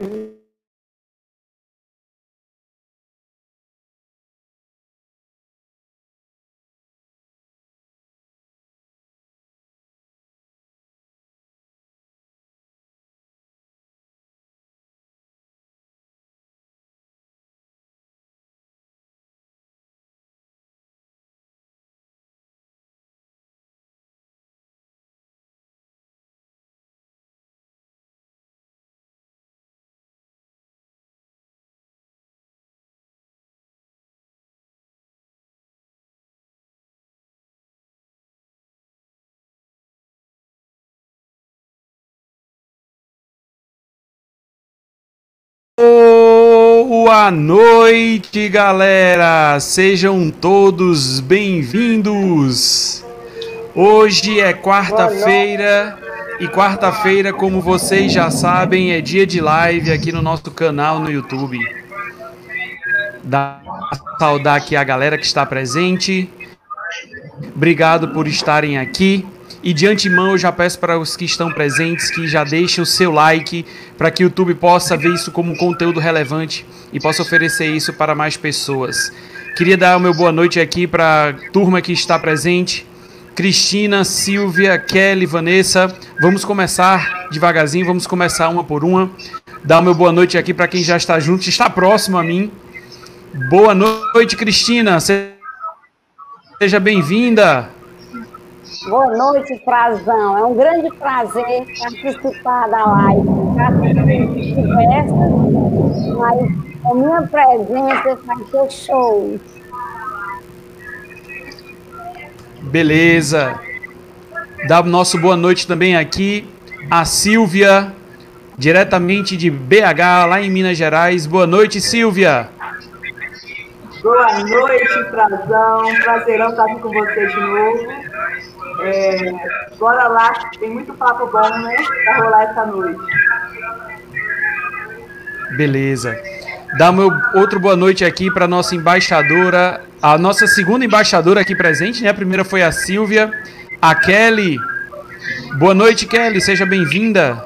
嗯。Boa noite, galera! Sejam todos bem-vindos! Hoje é quarta-feira e quarta-feira, como vocês já sabem, é dia de live aqui no nosso canal no YouTube. Dá saudar aqui a galera que está presente. Obrigado por estarem aqui. E de antemão eu já peço para os que estão presentes que já deixem o seu like para que o YouTube possa ver isso como conteúdo relevante e possa oferecer isso para mais pessoas. Queria dar o meu boa noite aqui para a turma que está presente. Cristina, Silvia, Kelly, Vanessa. Vamos começar devagarzinho, vamos começar uma por uma. Dar o meu boa noite aqui para quem já está junto, está próximo a mim. Boa noite, Cristina. Seja bem-vinda. Boa noite, Frazão. É um grande prazer participar da live. Já conversa, mas a minha presença vai ser show. Beleza. Dá o nosso boa noite também aqui a Silvia, diretamente de BH, lá em Minas Gerais. Boa noite, Silvia. Boa noite, Frazão. Prazerão estar aqui com você de novo. É, bora lá, tem muito papo bom, né? Pra rolar essa noite. Beleza. Dá meu outro boa noite aqui para nossa embaixadora, a nossa segunda embaixadora aqui presente, né? A primeira foi a Silvia, a Kelly. Boa noite, Kelly, seja bem-vinda.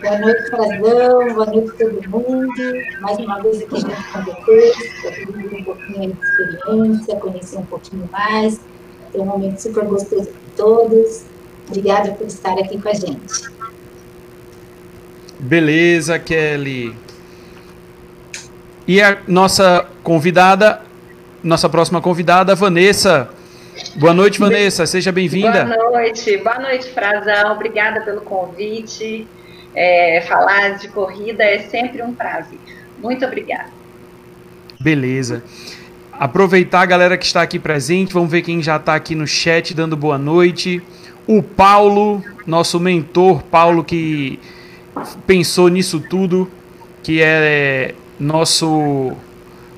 Boa noite, Frazão, boa noite todo mundo. Mais uma vez aqui junto com vocês, para dividir um pouquinho de experiência, conhecer um pouquinho mais foi um momento super gostoso para todos. Obrigada por estar aqui com a gente. Beleza, Kelly. E a nossa convidada, nossa próxima convidada, Vanessa. Boa noite, Vanessa. Seja bem-vinda. Boa noite. Boa noite, Frazão. Obrigada pelo convite. É, falar de corrida é sempre um prazer. Muito obrigada. Beleza. Aproveitar a galera que está aqui presente, vamos ver quem já está aqui no chat dando boa noite. O Paulo, nosso mentor, Paulo que pensou nisso tudo, que é nosso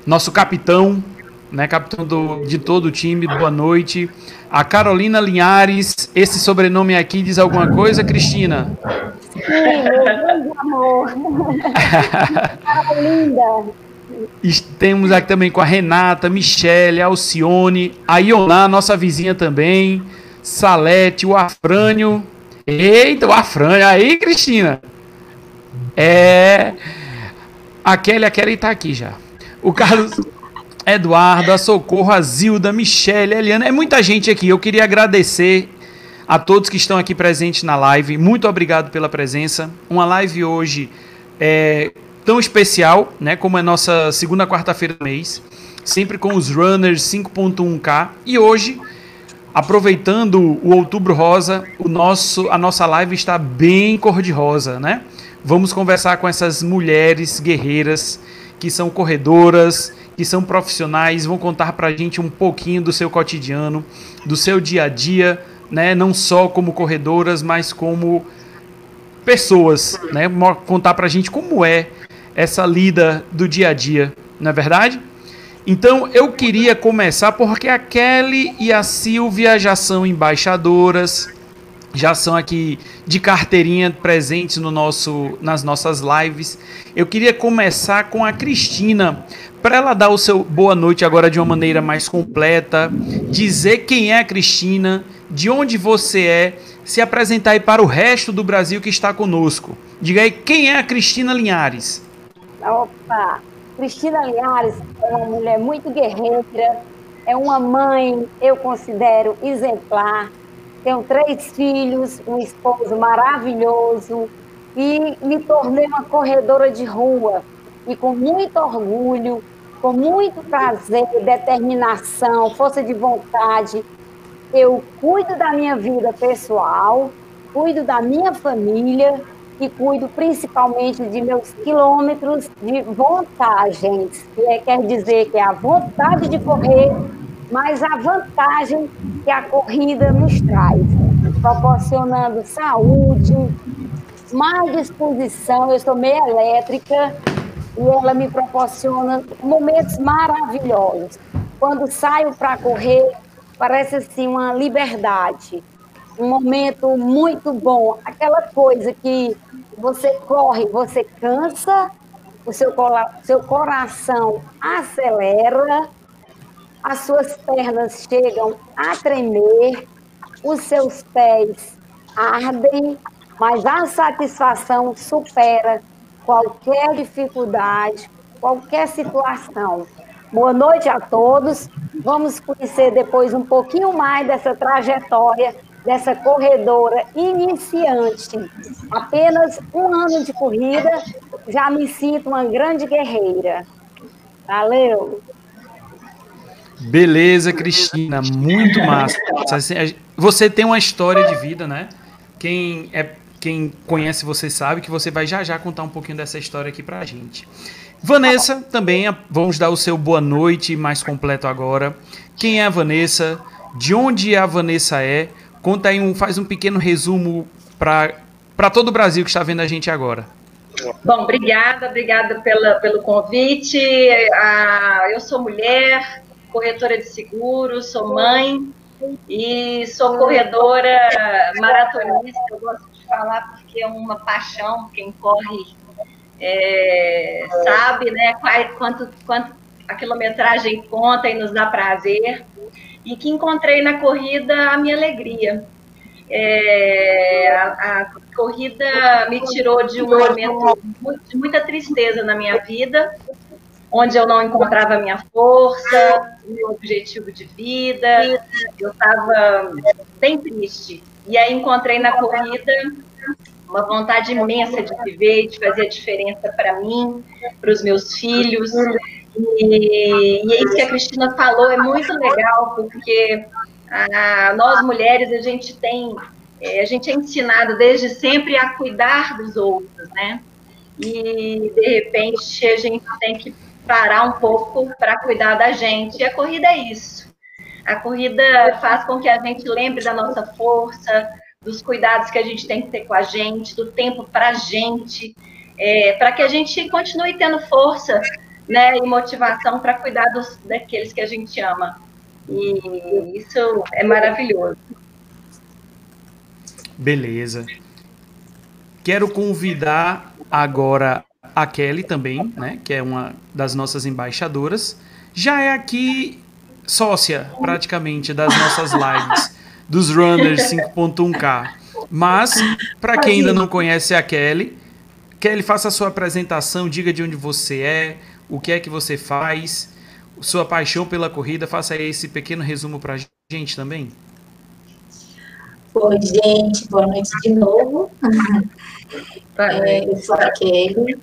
nosso capitão, né, capitão do, de todo o time. Boa noite. A Carolina Linhares, esse sobrenome aqui diz alguma coisa, Cristina? Meu amor. Carolina. Temos aqui também com a Renata, Michele, Alcione, a Ioná, nossa vizinha também, Salete, o Afrânio. Eita, o Afrânio. Aí, Cristina. É. A Kelly, a Kelly tá aqui já. O Carlos Eduardo, a Socorro, a Zilda, Michele, a Eliana. É muita gente aqui. Eu queria agradecer a todos que estão aqui presentes na live. Muito obrigado pela presença. Uma live hoje é, tão especial, né, como é nossa segunda quarta-feira do mês, sempre com os runners 5.1K. E hoje, aproveitando o Outubro Rosa, o nosso a nossa live está bem cor-de-rosa, né? Vamos conversar com essas mulheres guerreiras que são corredoras, que são profissionais, vão contar pra gente um pouquinho do seu cotidiano, do seu dia a dia, né? Não só como corredoras, mas como pessoas, né? Contar pra gente como é essa lida do dia a dia, não é verdade? Então eu queria começar porque a Kelly e a Silvia já são embaixadoras, já são aqui de carteirinha presentes no nosso, nas nossas lives. Eu queria começar com a Cristina, para ela dar o seu boa noite agora de uma maneira mais completa, dizer quem é a Cristina, de onde você é, se apresentar aí para o resto do Brasil que está conosco. Diga aí quem é a Cristina Linhares. Opa! Cristina Linhares é uma mulher muito guerreira, é uma mãe, eu considero exemplar. Tenho três filhos, um esposo maravilhoso e me tornei uma corredora de rua. E com muito orgulho, com muito prazer, determinação, força de vontade, eu cuido da minha vida pessoal, cuido da minha família e cuido principalmente de meus quilômetros de vantagens, que é, quer dizer que é a vontade de correr, mas a vantagem que a corrida nos traz, proporcionando saúde, mais disposição. Eu sou meia elétrica e ela me proporciona momentos maravilhosos. Quando saio para correr, parece assim uma liberdade um momento muito bom, aquela coisa que você corre, você cansa, o seu, seu coração acelera, as suas pernas chegam a tremer, os seus pés ardem, mas a satisfação supera qualquer dificuldade, qualquer situação. Boa noite a todos. Vamos conhecer depois um pouquinho mais dessa trajetória dessa corredora iniciante. Apenas um ano de corrida, já me sinto uma grande guerreira. Valeu! Beleza, Cristina, muito massa. Você tem uma história de vida, né? Quem é quem conhece você sabe que você vai já já contar um pouquinho dessa história aqui pra gente. Vanessa, também vamos dar o seu boa noite mais completo agora. Quem é a Vanessa? De onde a Vanessa é? Conta aí um, faz um pequeno resumo para todo o Brasil que está vendo a gente agora. Bom, obrigada, obrigada pela, pelo convite. Ah, eu sou mulher, corretora de seguros, sou mãe e sou corredora maratonista. Eu gosto de falar porque é uma paixão. Quem corre é, sabe, né? Quanto, quanto a quilometragem conta e nos dá prazer e que encontrei na corrida a minha alegria. É, a, a, corrida me tirou de um momento de muita tristeza na minha vida, onde eu não encontrava minha força, meu objetivo de vida, eu estava bem triste. E aí encontrei na corrida uma vontade imensa de viver, de fazer a diferença para mim, para os meus filhos, e, e é isso que a Cristina falou, é muito legal, porque a, nós mulheres, a gente tem, é, a gente é ensinado desde sempre a cuidar dos outros, né? E, de repente, a gente tem que parar um pouco para cuidar da gente. E a corrida é isso. A corrida faz com que a gente lembre da nossa força, dos cuidados que a gente tem que ter com a gente, do tempo para a gente, é, para que a gente continue tendo força né, e motivação para cuidar dos, daqueles que a gente ama. E isso é maravilhoso. Beleza. Quero convidar agora a Kelly também, né, que é uma das nossas embaixadoras. Já é aqui sócia, praticamente, das nossas lives dos Runners 5.1K. Mas, para quem ainda não conhece a Kelly, Kelly, faça a sua apresentação, diga de onde você é, o que é que você faz, sua paixão pela corrida. Faça aí esse pequeno resumo para a gente também. Oi, gente, boa noite de novo. É, eu sou a Kelly,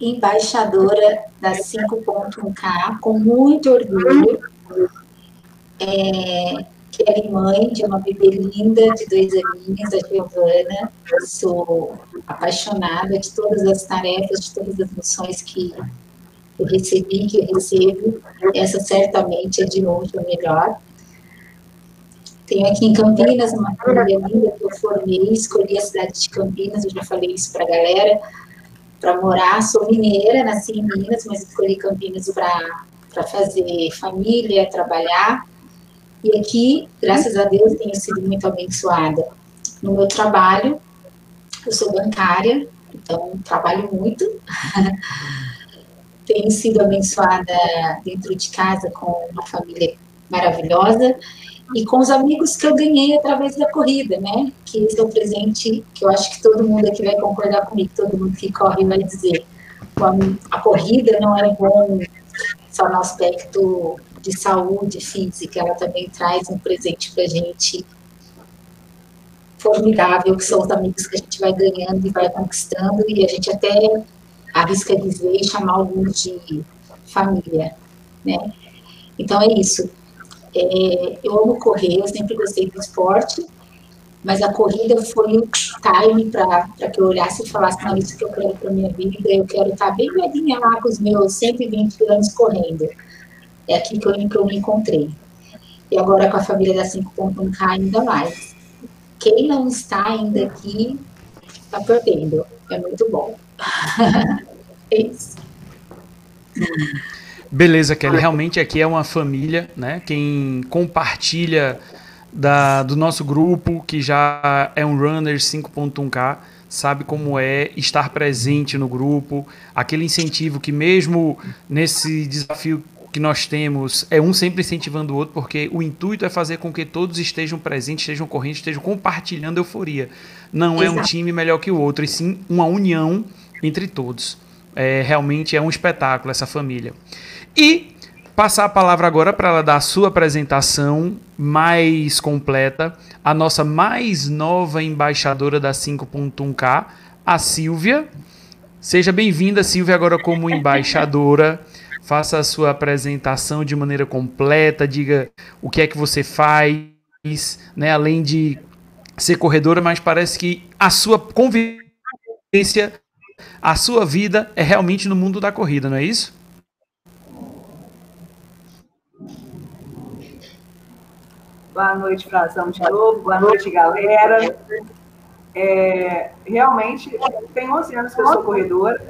embaixadora da 5.1K, com muito orgulho. É, Kelly, mãe de uma bebê linda de dois aninhos, a Giovana. Sou apaixonada de todas as tarefas, de todas as missões que eu recebi, que eu recebo. Essa certamente é de longe a melhor. Tenho aqui em Campinas uma família linda que eu formei, escolhi a cidade de Campinas, eu já falei isso para a galera, para morar. Sou mineira, nasci em Minas, mas escolhi Campinas para fazer família, trabalhar. E aqui, graças a Deus, tenho sido muito abençoada no meu trabalho. Eu sou bancária, então trabalho muito. tenho sido abençoada dentro de casa com uma família maravilhosa e com os amigos que eu ganhei através da corrida, né? Que esse é o presente que eu acho que todo mundo aqui vai concordar comigo, todo mundo que corre vai dizer. A corrida não é bom só no aspecto de saúde física, ela também traz um presente para a gente formidável, que são os amigos que a gente vai ganhando e vai conquistando, e a gente até arrisca dizer e chamar alguns de família, né? Então é isso. É, eu amo correr, eu sempre gostei do esporte, mas a corrida foi o time para que eu olhasse e falasse, não, isso que eu quero para minha vida, eu quero estar bem velhinha lá com os meus 120 anos correndo. É aqui que eu, que eu me encontrei. E agora com a família da 5.1K ainda mais. Quem não está ainda aqui, está perdendo. É muito bom. é isso. Beleza, Kelly. Realmente aqui é uma família, né? Quem compartilha da, do nosso grupo, que já é um runner 5.1K, sabe como é estar presente no grupo, aquele incentivo que mesmo nesse desafio que nós temos é um sempre incentivando o outro, porque o intuito é fazer com que todos estejam presentes, estejam correndo, estejam compartilhando euforia. Não Exato. é um time melhor que o outro, e sim uma união entre todos. É, realmente é um espetáculo essa família. E passar a palavra agora para ela dar a sua apresentação mais completa, a nossa mais nova embaixadora da 5.1K, a Silvia. Seja bem-vinda, Silvia, agora como embaixadora. Faça a sua apresentação de maneira completa, diga o que é que você faz, né? Além de ser corredora, mas parece que a sua convivência, a sua vida é realmente no mundo da corrida, não é isso? Boa noite, Frazão, de novo. Boa noite, galera. É, realmente, tem 11 anos que eu sou corredora.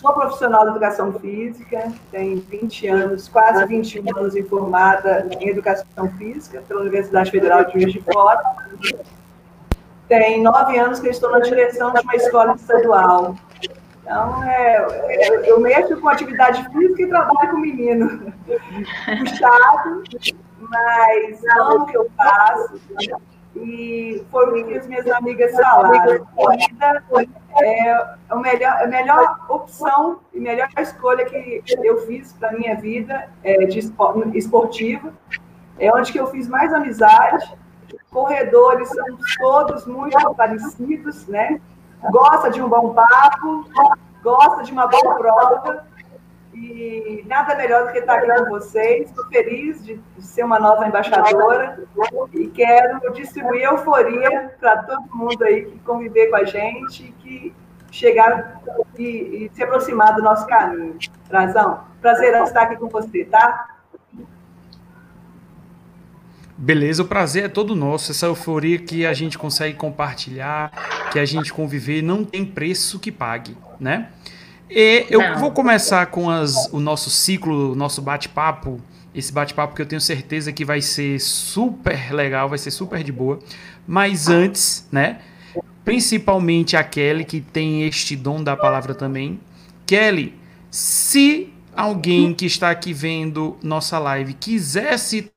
Sou profissional de educação física, tenho 20 anos, quase 21 anos informada em educação física pela Universidade Federal de Juiz de Fora. Tem nove anos que estou na direção de uma escola estadual. Então, é, eu mexo com atividade física e trabalho com menino. Puxado, mas amo o que eu faço. E foi o que as minhas amigas falaram. Corrida é a melhor, a melhor opção e melhor escolha que eu fiz para minha vida é, de esportiva. É onde que eu fiz mais amizade. Corredores são todos muito parecidos, né? Gosta de um bom papo, gosta de uma boa prova e nada melhor do que estar aqui com vocês. Estou feliz de, ser uma nova embaixadora e quero distribuir euforia para todo mundo aí que conviver com a gente, que chegar e, e se aproximar do nosso caminho. Razão, prazer estar aqui com você, tá? Beleza, o prazer é todo nosso. Essa euforia que a gente consegue compartilhar, que a gente conviver, não tem preço que pague, né? E eu Não. vou começar com as, o nosso ciclo, o nosso bate-papo. Esse bate-papo que eu tenho certeza que vai ser super legal, vai ser super de boa. Mas antes, né? Principalmente a Kelly, que tem este dom da palavra também. Kelly, se alguém que está aqui vendo nossa live quisesse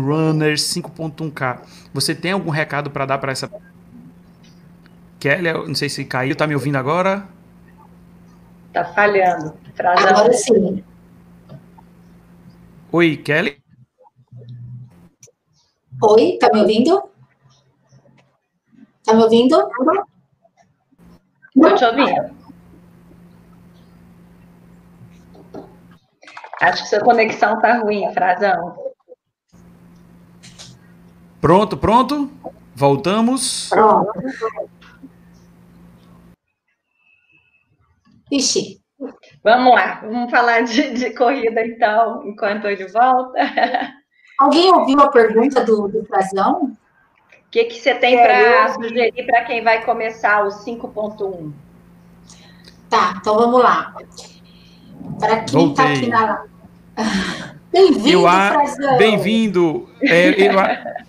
Runner 5.1K. Você tem algum recado para dar para essa Kelly? Não sei se caiu, tá me ouvindo agora? Tá falhando. Agora sim. Oi, Kelly? Oi, tá me ouvindo? Tá me ouvindo? Estou te ouvindo. Acho que sua conexão tá ruim, Frazão. Pronto, pronto? Voltamos. Pronto. Ixi. Vamos lá, vamos falar de, de, corrida então, enquanto ele volta. Alguém ouviu a pergunta do, do Frazão? O que, que você tem para sugerir para quem vai começar o 5.1? Tá, então vamos lá. Para quem está aqui na. Bem-vindo! Bem-vindo! É,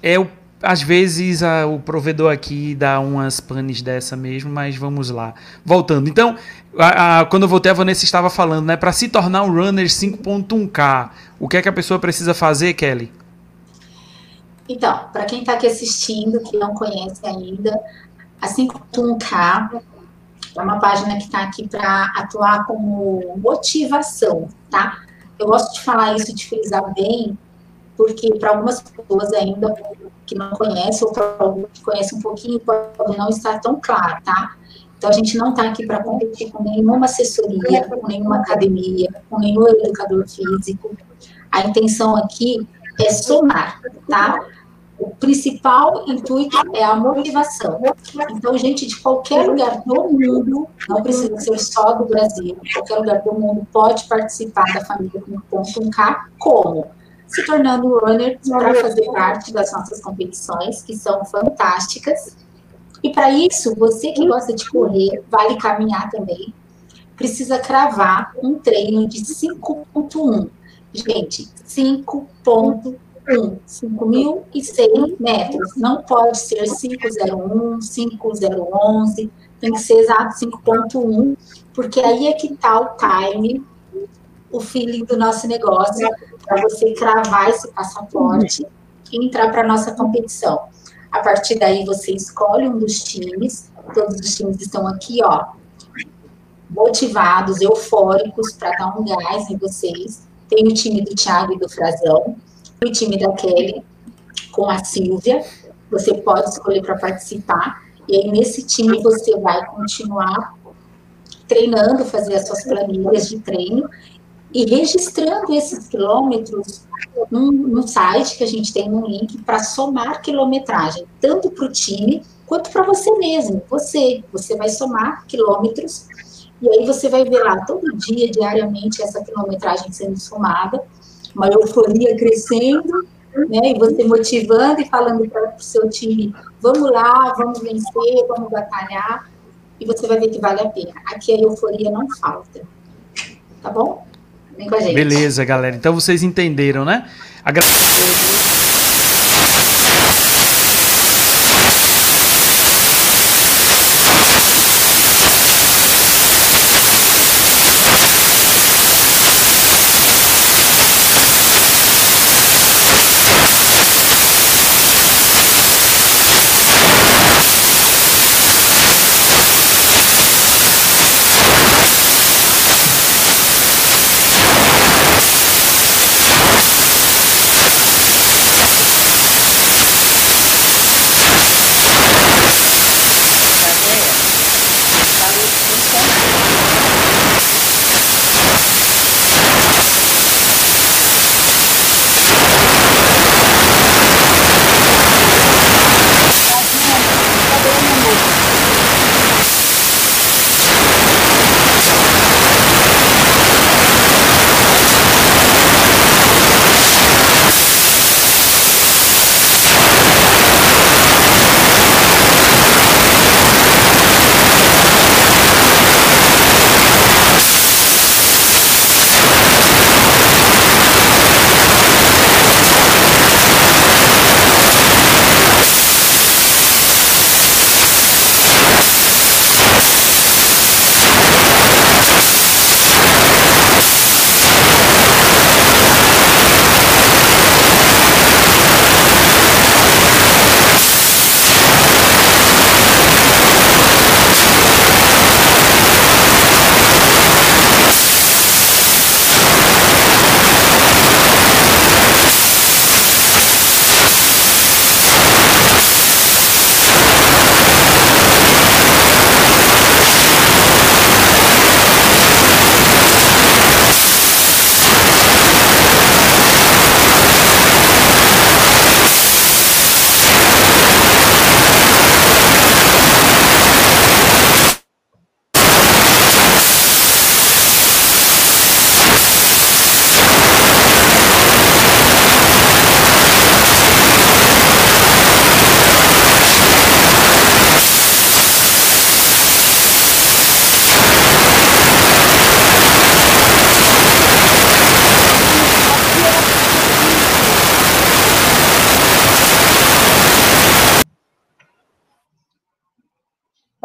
é, o, às vezes a, o provedor aqui dá umas panes dessa mesmo, mas vamos lá. Voltando. Então, a, a, quando eu voltei, a Vanessa estava falando, né? Para se tornar um runner 5.1K, o que é que a pessoa precisa fazer, Kelly? Então, para quem está aqui assistindo, que não conhece ainda, a 5.1K é uma página que está aqui para atuar como motivação, tá? Eu gosto de falar isso, de frisar bem, porque para algumas pessoas ainda que não conhecem, ou para alguns que conhecem um pouquinho, pode não estar tão claro, tá? Então, a gente não está aqui para competir com nenhuma assessoria, com nenhuma academia, com nenhum educador físico. A intenção aqui é somar, tá? O principal intuito é a motivação. Então, gente de qualquer lugar do mundo, não precisa ser só do Brasil, qualquer lugar do mundo pode participar da família com ponto K, como? Se tornando runner para fazer parte das nossas competições, que são fantásticas. E para isso, você que gosta de correr, vale caminhar também, precisa cravar um treino de 5.1. Gente, 5.1 1, 5.100 metros. Não pode ser 501, 5011, tem que ser exato 5.1, porque aí é que está o time, o feeling do nosso negócio, para você cravar esse passaporte e entrar para a nossa competição. A partir daí, você escolhe um dos times, todos os times estão aqui, ó, motivados, eufóricos, para dar um gás em vocês. Tem o time do Thiago e do Frazão, o time da Kelly com a Silvia. Você pode escolher para participar. E aí, nesse time, você vai continuar treinando, fazer as suas planilhas de treino e registrando esses quilômetros no, no site que a gente tem um link para somar quilometragem, tanto para o time quanto para você mesmo. Você, você vai somar quilômetros e aí você vai ver lá todo dia, diariamente, essa quilometragem sendo somada uma euforia crescendo, né? E você motivando e falando para o seu time, vamos lá, vamos vencer, vamos batalhar, e você vai ver que vale a pena. Aqui a euforia não falta. Tá bom? Vem com a gente. Beleza, galera. Então vocês entenderam, né? Agradeço.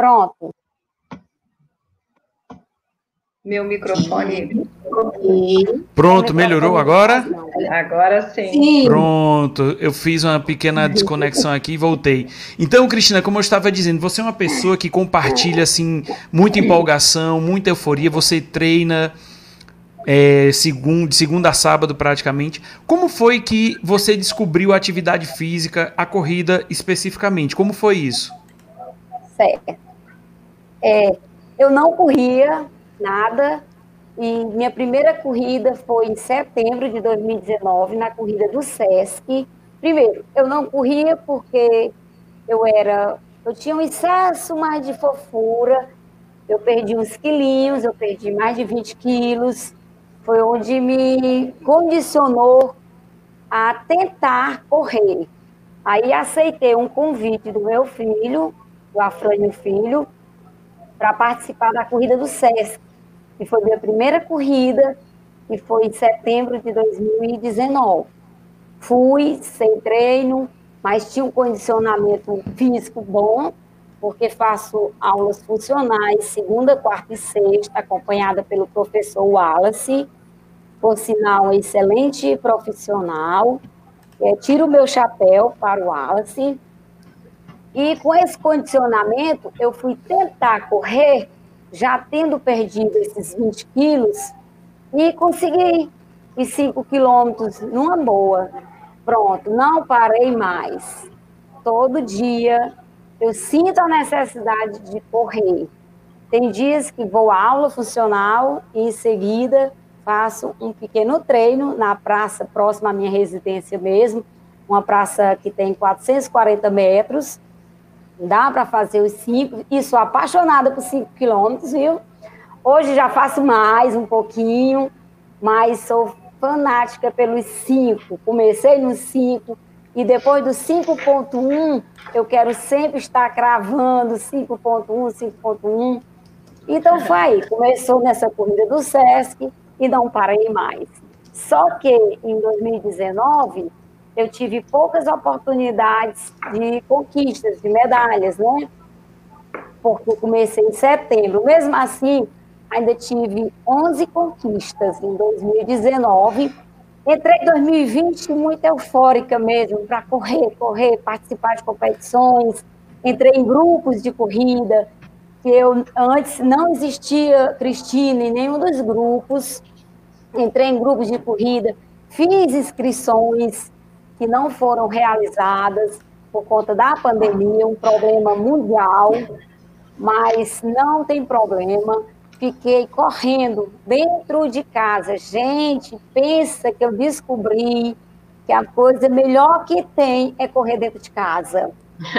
Pronto. Meu microfone. Pronto, melhorou agora? Agora sim. Sim. Pronto, eu fiz uma pequena desconexão aqui e voltei. Então, Cristina, como eu estava dizendo, você é uma pessoa que compartilha assim muita empolgação, muita euforia. Você treina é, segundo, de segunda a sábado praticamente. Como foi que você descobriu a atividade física, a corrida especificamente? Como foi isso? Certo. É, eu não corria nada e minha primeira corrida foi em setembro de 2019, na corrida do SESC. Primeiro, eu não corria porque eu era, eu tinha um excesso mais de fofura, eu perdi uns quilinhos, eu perdi mais de 20 quilos, foi onde me condicionou a tentar correr. Aí aceitei um convite do meu filho, do Afrânio Filho, para participar da corrida do SESC que foi minha primeira corrida, e foi em setembro de 2019. Fui sem treino, mas tinha um condicionamento físico bom, porque faço aulas funcionais segunda, quarta e sexta, acompanhada pelo professor Wallace, por sinal, um excelente profissional. É, tiro o meu chapéu para o Wallace. E com esse condicionamento, eu fui tentar correr já tendo perdido esses 20 quilos, e consegui os 5 quilômetros numa boa. Pronto, não parei mais. Todo dia eu sinto a necessidade de correr. Tem dias que vou à aula funcional e em seguida faço um pequeno treino na praça próxima à minha residência mesmo, uma praça que tem 440 metros, Dá para fazer os cinco. E sou apaixonada por cinco quilômetros, viu? Hoje já faço mais, um pouquinho, mas sou fanática pelos cinco. Comecei nos cinco e depois do 5.1 eu quero sempre estar cravando 5.1, 5.1. Então foi começou nessa corrida do Sesc e não parei mais. Só que em 2019 eu tive poucas oportunidades de conquistas, de medalhas, né? Porque comecei em setembro. Mesmo assim, ainda tive 11 conquistas em 2019. Entrei em 2020 muito eufórica mesmo, para correr, correr, participar de competições. Entrei em grupos de corrida, que eu antes não existia Cristina em nenhum dos grupos. Entrei em grupos de corrida, fiz inscrições, que não foram realizadas por conta da pandemia, um problema mundial, mas não tem problema. Fiquei correndo dentro de casa. Gente, pensa que eu descobri que a coisa melhor que tem é correr dentro de casa.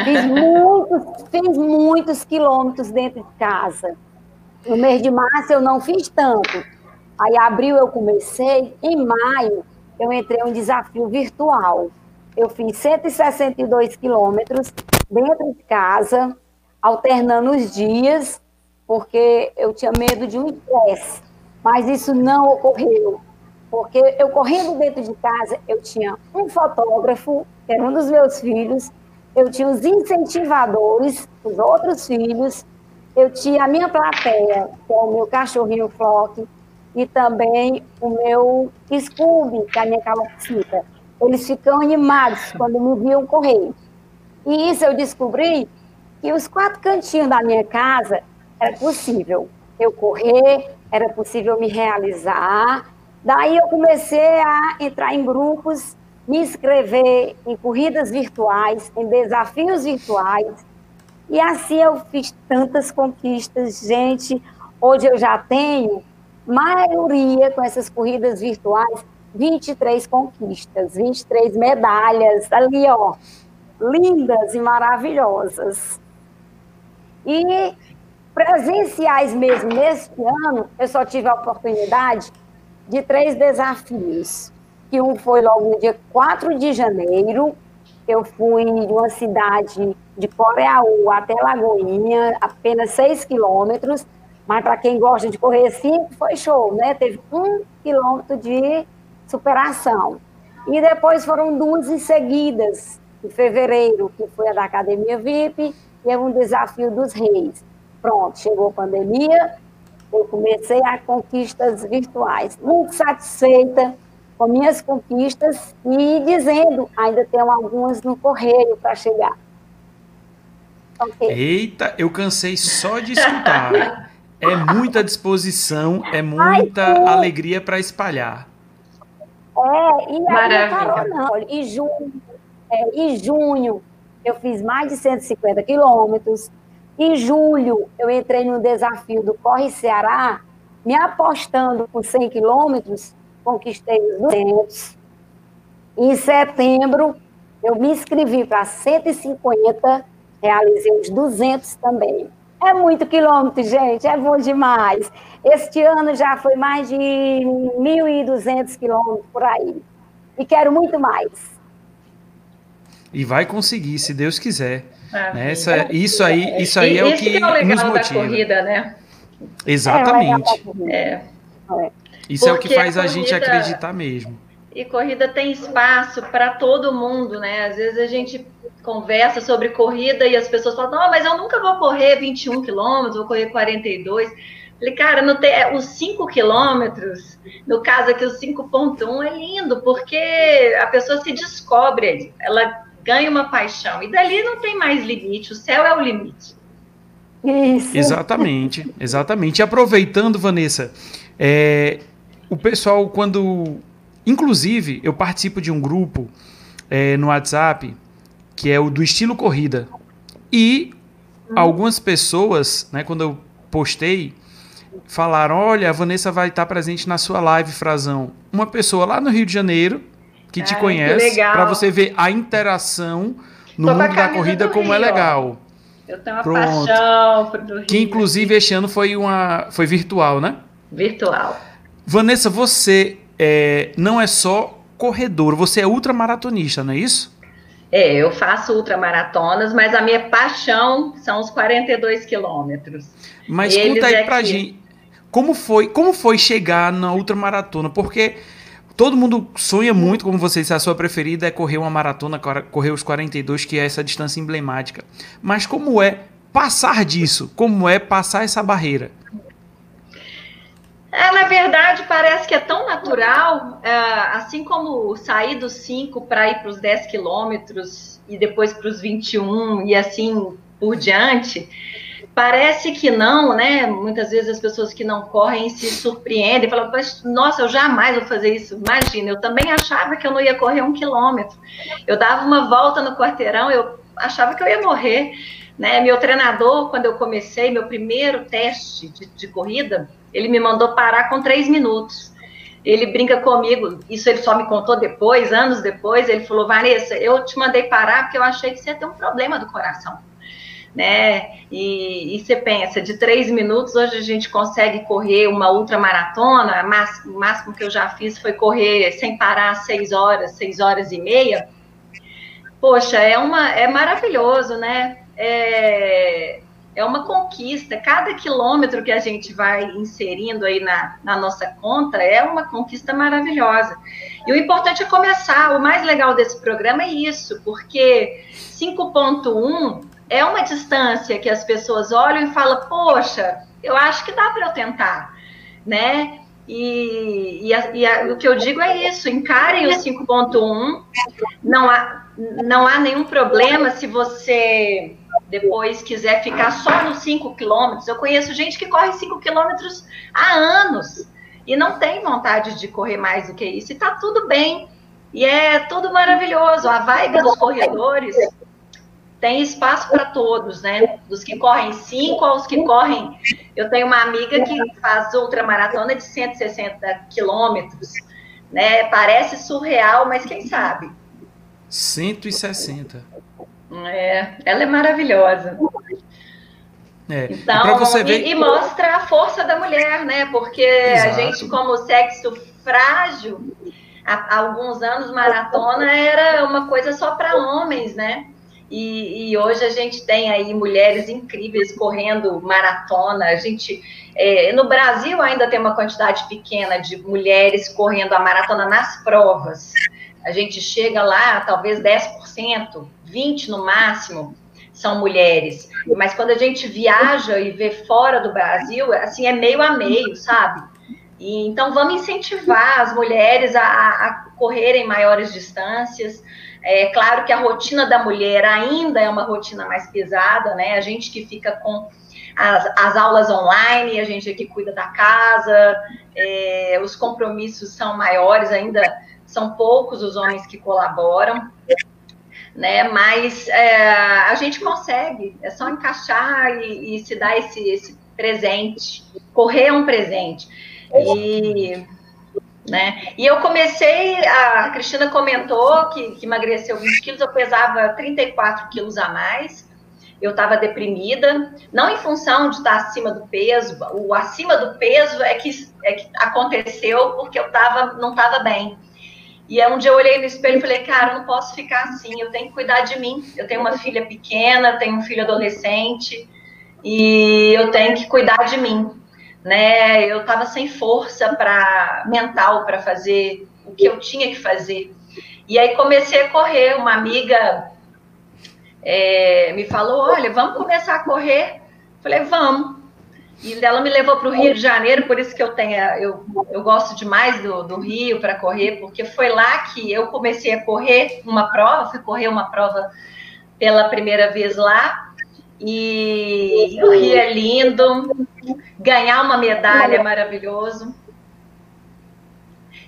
Fiz muitos, fiz muitos quilômetros dentro de casa. No mês de março eu não fiz tanto. Aí abril eu comecei, em maio eu entrei em um desafio virtual. Eu fiz 162 quilômetros dentro de casa, alternando os dias, porque eu tinha medo de um estresse. Mas isso não ocorreu, porque eu correndo dentro de casa, eu tinha um fotógrafo, que era um dos meus filhos, eu tinha os incentivadores, os outros filhos, eu tinha a minha plateia, que é o meu cachorrinho Flock, e também o meu Scooby, que é a minha calopsita. Eles ficam animados quando me viam correr. E isso eu descobri que os quatro cantinhos da minha casa era possível eu correr, era possível me realizar. Daí eu comecei a entrar em grupos, me inscrever em corridas virtuais, em desafios virtuais. E assim eu fiz tantas conquistas, gente. Hoje eu já tenho maioria com essas corridas virtuais, 23 conquistas, 23 medalhas ali, ó, lindas e maravilhosas. E presenciais mesmo, neste ano, eu só tive a oportunidade de três desafios. Que um foi logo no dia 4 de janeiro, eu fui de uma cidade de Coreaú até Lagoinha, apenas 6 quilômetros, mas para quem gosta de correr 5, foi show, né? Teve um quilômetro de superação. E depois foram duas em seguidas, em fevereiro, que foi a da Academia VIP e é um desafio dos reis. Pronto, chegou a pandemia, eu comecei a conquistas virtuais. Muito satisfeita com minhas conquistas e dizendo, ainda tenho algumas no correio para chegar. Okay. Eita, eu cansei só de escutar. é muita disposição, é muita Ai, alegria para espalhar. É, e Maravilha. não. E junho, é, e junho eu fiz mais de 150 quilômetros. Em julho, eu entrei no desafio do Corre Ceará, me apostando por 100 quilômetros, conquistei os 200. Em setembro, eu me inscrevi para 150, realizei os 200 também. É muito quilômetro, gente, é bom demais. Este ano já foi mais de 1.200 quilômetros por aí. E quero muito mais. E vai conseguir, se Deus quiser. Ah, né? Essa, isso aí, isso aí é o que, que é o legal nos motiva. Da corrida, né? Exatamente. É, é. Isso Porque é o que faz a, corrida, a gente acreditar mesmo. E corrida tem espaço para todo mundo, né? Às vezes a gente conversa sobre corrida e as pessoas falam, não, mas eu nunca vou correr 21 quilômetros, vou correr 42. Falei, cara, não tem, é, os 5 quilômetros, no caso aqui, o 5.1 é lindo, porque a pessoa se descobre, ela ganha uma paixão, e dali não tem mais limite, o céu é o limite. Isso. Exatamente, exatamente. E aproveitando, Vanessa, é, o pessoal, quando. Inclusive, eu participo de um grupo é, no WhatsApp que é o do estilo corrida. E algumas pessoas, né, quando eu postei, falaram: Olha, a Vanessa vai estar presente na sua live, Frazão. Uma pessoa lá no Rio de Janeiro que te conhece, para você ver a interação no Tô mundo da corrida, como é Rio, é legal. Eu tenho uma Pronto. paixão pro Rio. Que inclusive este ano foi uma foi virtual, né? Virtual. Vanessa, você é, não é só corredor, você é ultramaratonista, não é isso? É, eu faço ultramaratonas, mas a minha paixão são os 42 quilômetros. Mas Eles conta aí é pra que... gente, como foi, como foi chegar na ultramaratona? Porque todo mundo sonha muito, como você disse, a sua preferida é correr uma maratona, correr os 42, que é essa distância emblemática. Mas como é passar disso? Como é passar essa barreira? É, na verdade, parece que é tão natural, é, assim como sair dos 5 para ir para os 10 quilômetros e depois para os 21 e assim por diante. Parece que não, né? Muitas vezes as pessoas que não correm se surpreendem, falam, nossa, eu jamais vou fazer isso. Imagina, eu também achava que eu não ia correr um quilômetro. Eu dava uma volta no quarteirão, eu achava que eu ia morrer. Né? Meu treinador, quando eu comecei meu primeiro teste de, de corrida, ele me mandou parar com três minutos. Ele brinca comigo, isso ele só me contou depois, anos depois. Ele falou: Vanessa, eu te mandei parar porque eu achei que você ia ter um problema do coração. Né? E, e você pensa, de três minutos, hoje a gente consegue correr uma ultramaratona. O máximo que eu já fiz foi correr sem parar seis horas, seis horas e meia. Poxa, é, uma, é maravilhoso, né? é, é uma conquista. Cada quilômetro que a gente vai inserindo aí na, na nossa conta é uma conquista maravilhosa. E o importante é começar. O mais legal desse programa é isso, porque 5.1 é uma distância que as pessoas olham e falam, poxa, eu acho que dá para eu tentar, né? E, e, a, e a, o que eu digo é isso: encarem o 5.1. Não há, não há nenhum problema se você depois quiser ficar só nos 5 quilômetros. Eu conheço gente que corre 5 quilômetros há anos e não tem vontade de correr mais do que isso. E tá tudo bem. E é tudo maravilhoso. A vibe dos corredores tem espaço para todos, né? Dos que correm 5 aos que correm. Eu tenho uma amiga que faz ultramaratona de 160 quilômetros. Né? Parece surreal, mas quem sabe? 160. É, ela é maravilhosa. É. Então, você ver... e, e, mostra a força da mulher, né? Porque Exato. a gente, como sexo frágil, há, há alguns anos maratona era uma coisa só para homens, né? E, e, hoje a gente tem aí mulheres incríveis correndo maratona. A gente é, no Brasil ainda tem uma quantidade pequena de mulheres correndo a maratona nas provas. A gente chega lá, talvez 10%, 20% no máximo. são mulheres. Mas quando a gente viaja e vê fora do Brasil, assim, é meio a meio, sabe? E, então, vamos incentivar as mulheres a, a correrem maiores distâncias. É claro que a rotina da mulher ainda é uma rotina mais pesada, né? A gente que fica com as, as aulas online, a gente aqui cuida da casa, é, os compromissos são maiores, ainda são poucos os homens que colaboram né? Mas é, a gente consegue, é só encaixar e, e, se dar esse, esse presente. Correr é um presente. E, né? e eu comecei, a Cristina comentou que, que emagreceu 20 quilos, eu pesava 34 quilos a mais. Eu estava deprimida, não em função de estar acima do peso, o acima do peso é que, é que aconteceu porque eu tava, não estava bem. E um dia eu olhei no espelho e falei, cara, eu não posso ficar assim, eu tenho que cuidar de mim. Eu tenho uma filha pequena, tenho um filho adolescente e eu tenho que cuidar de mim, né? Eu estava sem força para mental para fazer o que eu tinha que fazer. E aí comecei a correr. Uma amiga é, me falou, olha, vamos começar a correr. Falei, vamos. E ela me levou para o Rio de Janeiro, por isso que eu tenho, eu, eu gosto demais do, do Rio para correr, porque foi lá que eu comecei a correr uma prova, fui correr uma prova pela primeira vez lá. E o Rio é lindo, ganhar uma medalha é maravilhoso.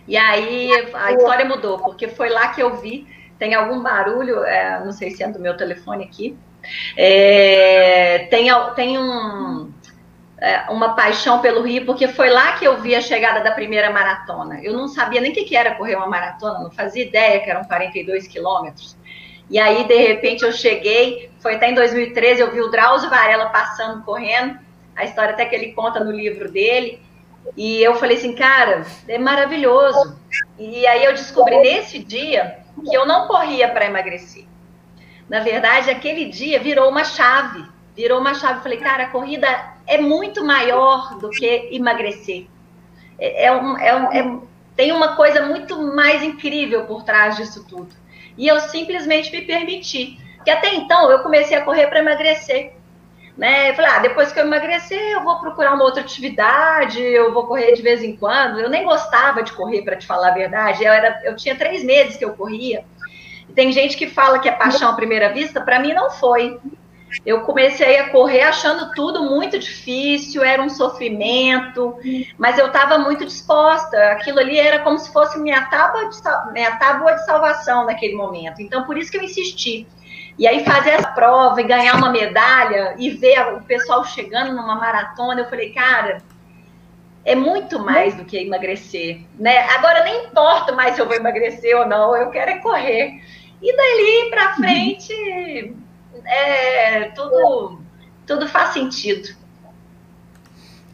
E aí a história mudou, porque foi lá que eu vi, tem algum barulho, é, não sei se é do meu telefone aqui, é, tem, tem um uma paixão pelo Rio, porque foi lá que eu vi a chegada da primeira maratona. Eu não sabia nem o que era correr uma maratona, não fazia ideia que eram 42 quilômetros. E aí, de repente, eu cheguei, foi até em 2013, eu vi o Drauzio Varela passando, correndo, a história até que ele conta no livro dele, e eu falei assim, cara, é maravilhoso. E aí eu descobri nesse dia que eu não corria para emagrecer. Na verdade, aquele dia virou uma chave, virou uma chave. Falei, cara, a corrida é muito maior do que emagrecer. É, é, um, é, um, é, tem uma coisa muito mais incrível por trás disso tudo. E eu simplesmente me permiti. Que até então eu comecei a correr para emagrecer. Né? Eu falei, ah, depois que eu emagrecer, eu vou procurar uma outra atividade, eu vou correr de vez em quando. Eu nem gostava de correr, para te falar a verdade. Eu, era, eu tinha três meses que eu corria. Tem gente que fala que é paixão à primeira vista, para mim não foi eu comecei a correr achando tudo muito difícil, era um sofrimento, mas eu estava muito disposta. Aquilo ali era como se fosse minha tábua, de, minha tábua de salvação naquele momento. Então, por isso que eu insisti. E aí, fazer essa prova e ganhar uma medalha e ver o pessoal chegando numa maratona, eu falei, cara, é muito mais do que emagrecer, né? Agora nem importa mais se eu vou emagrecer ou não, eu quero é correr. E dali para frente, é, tudo, tudo faz sentido.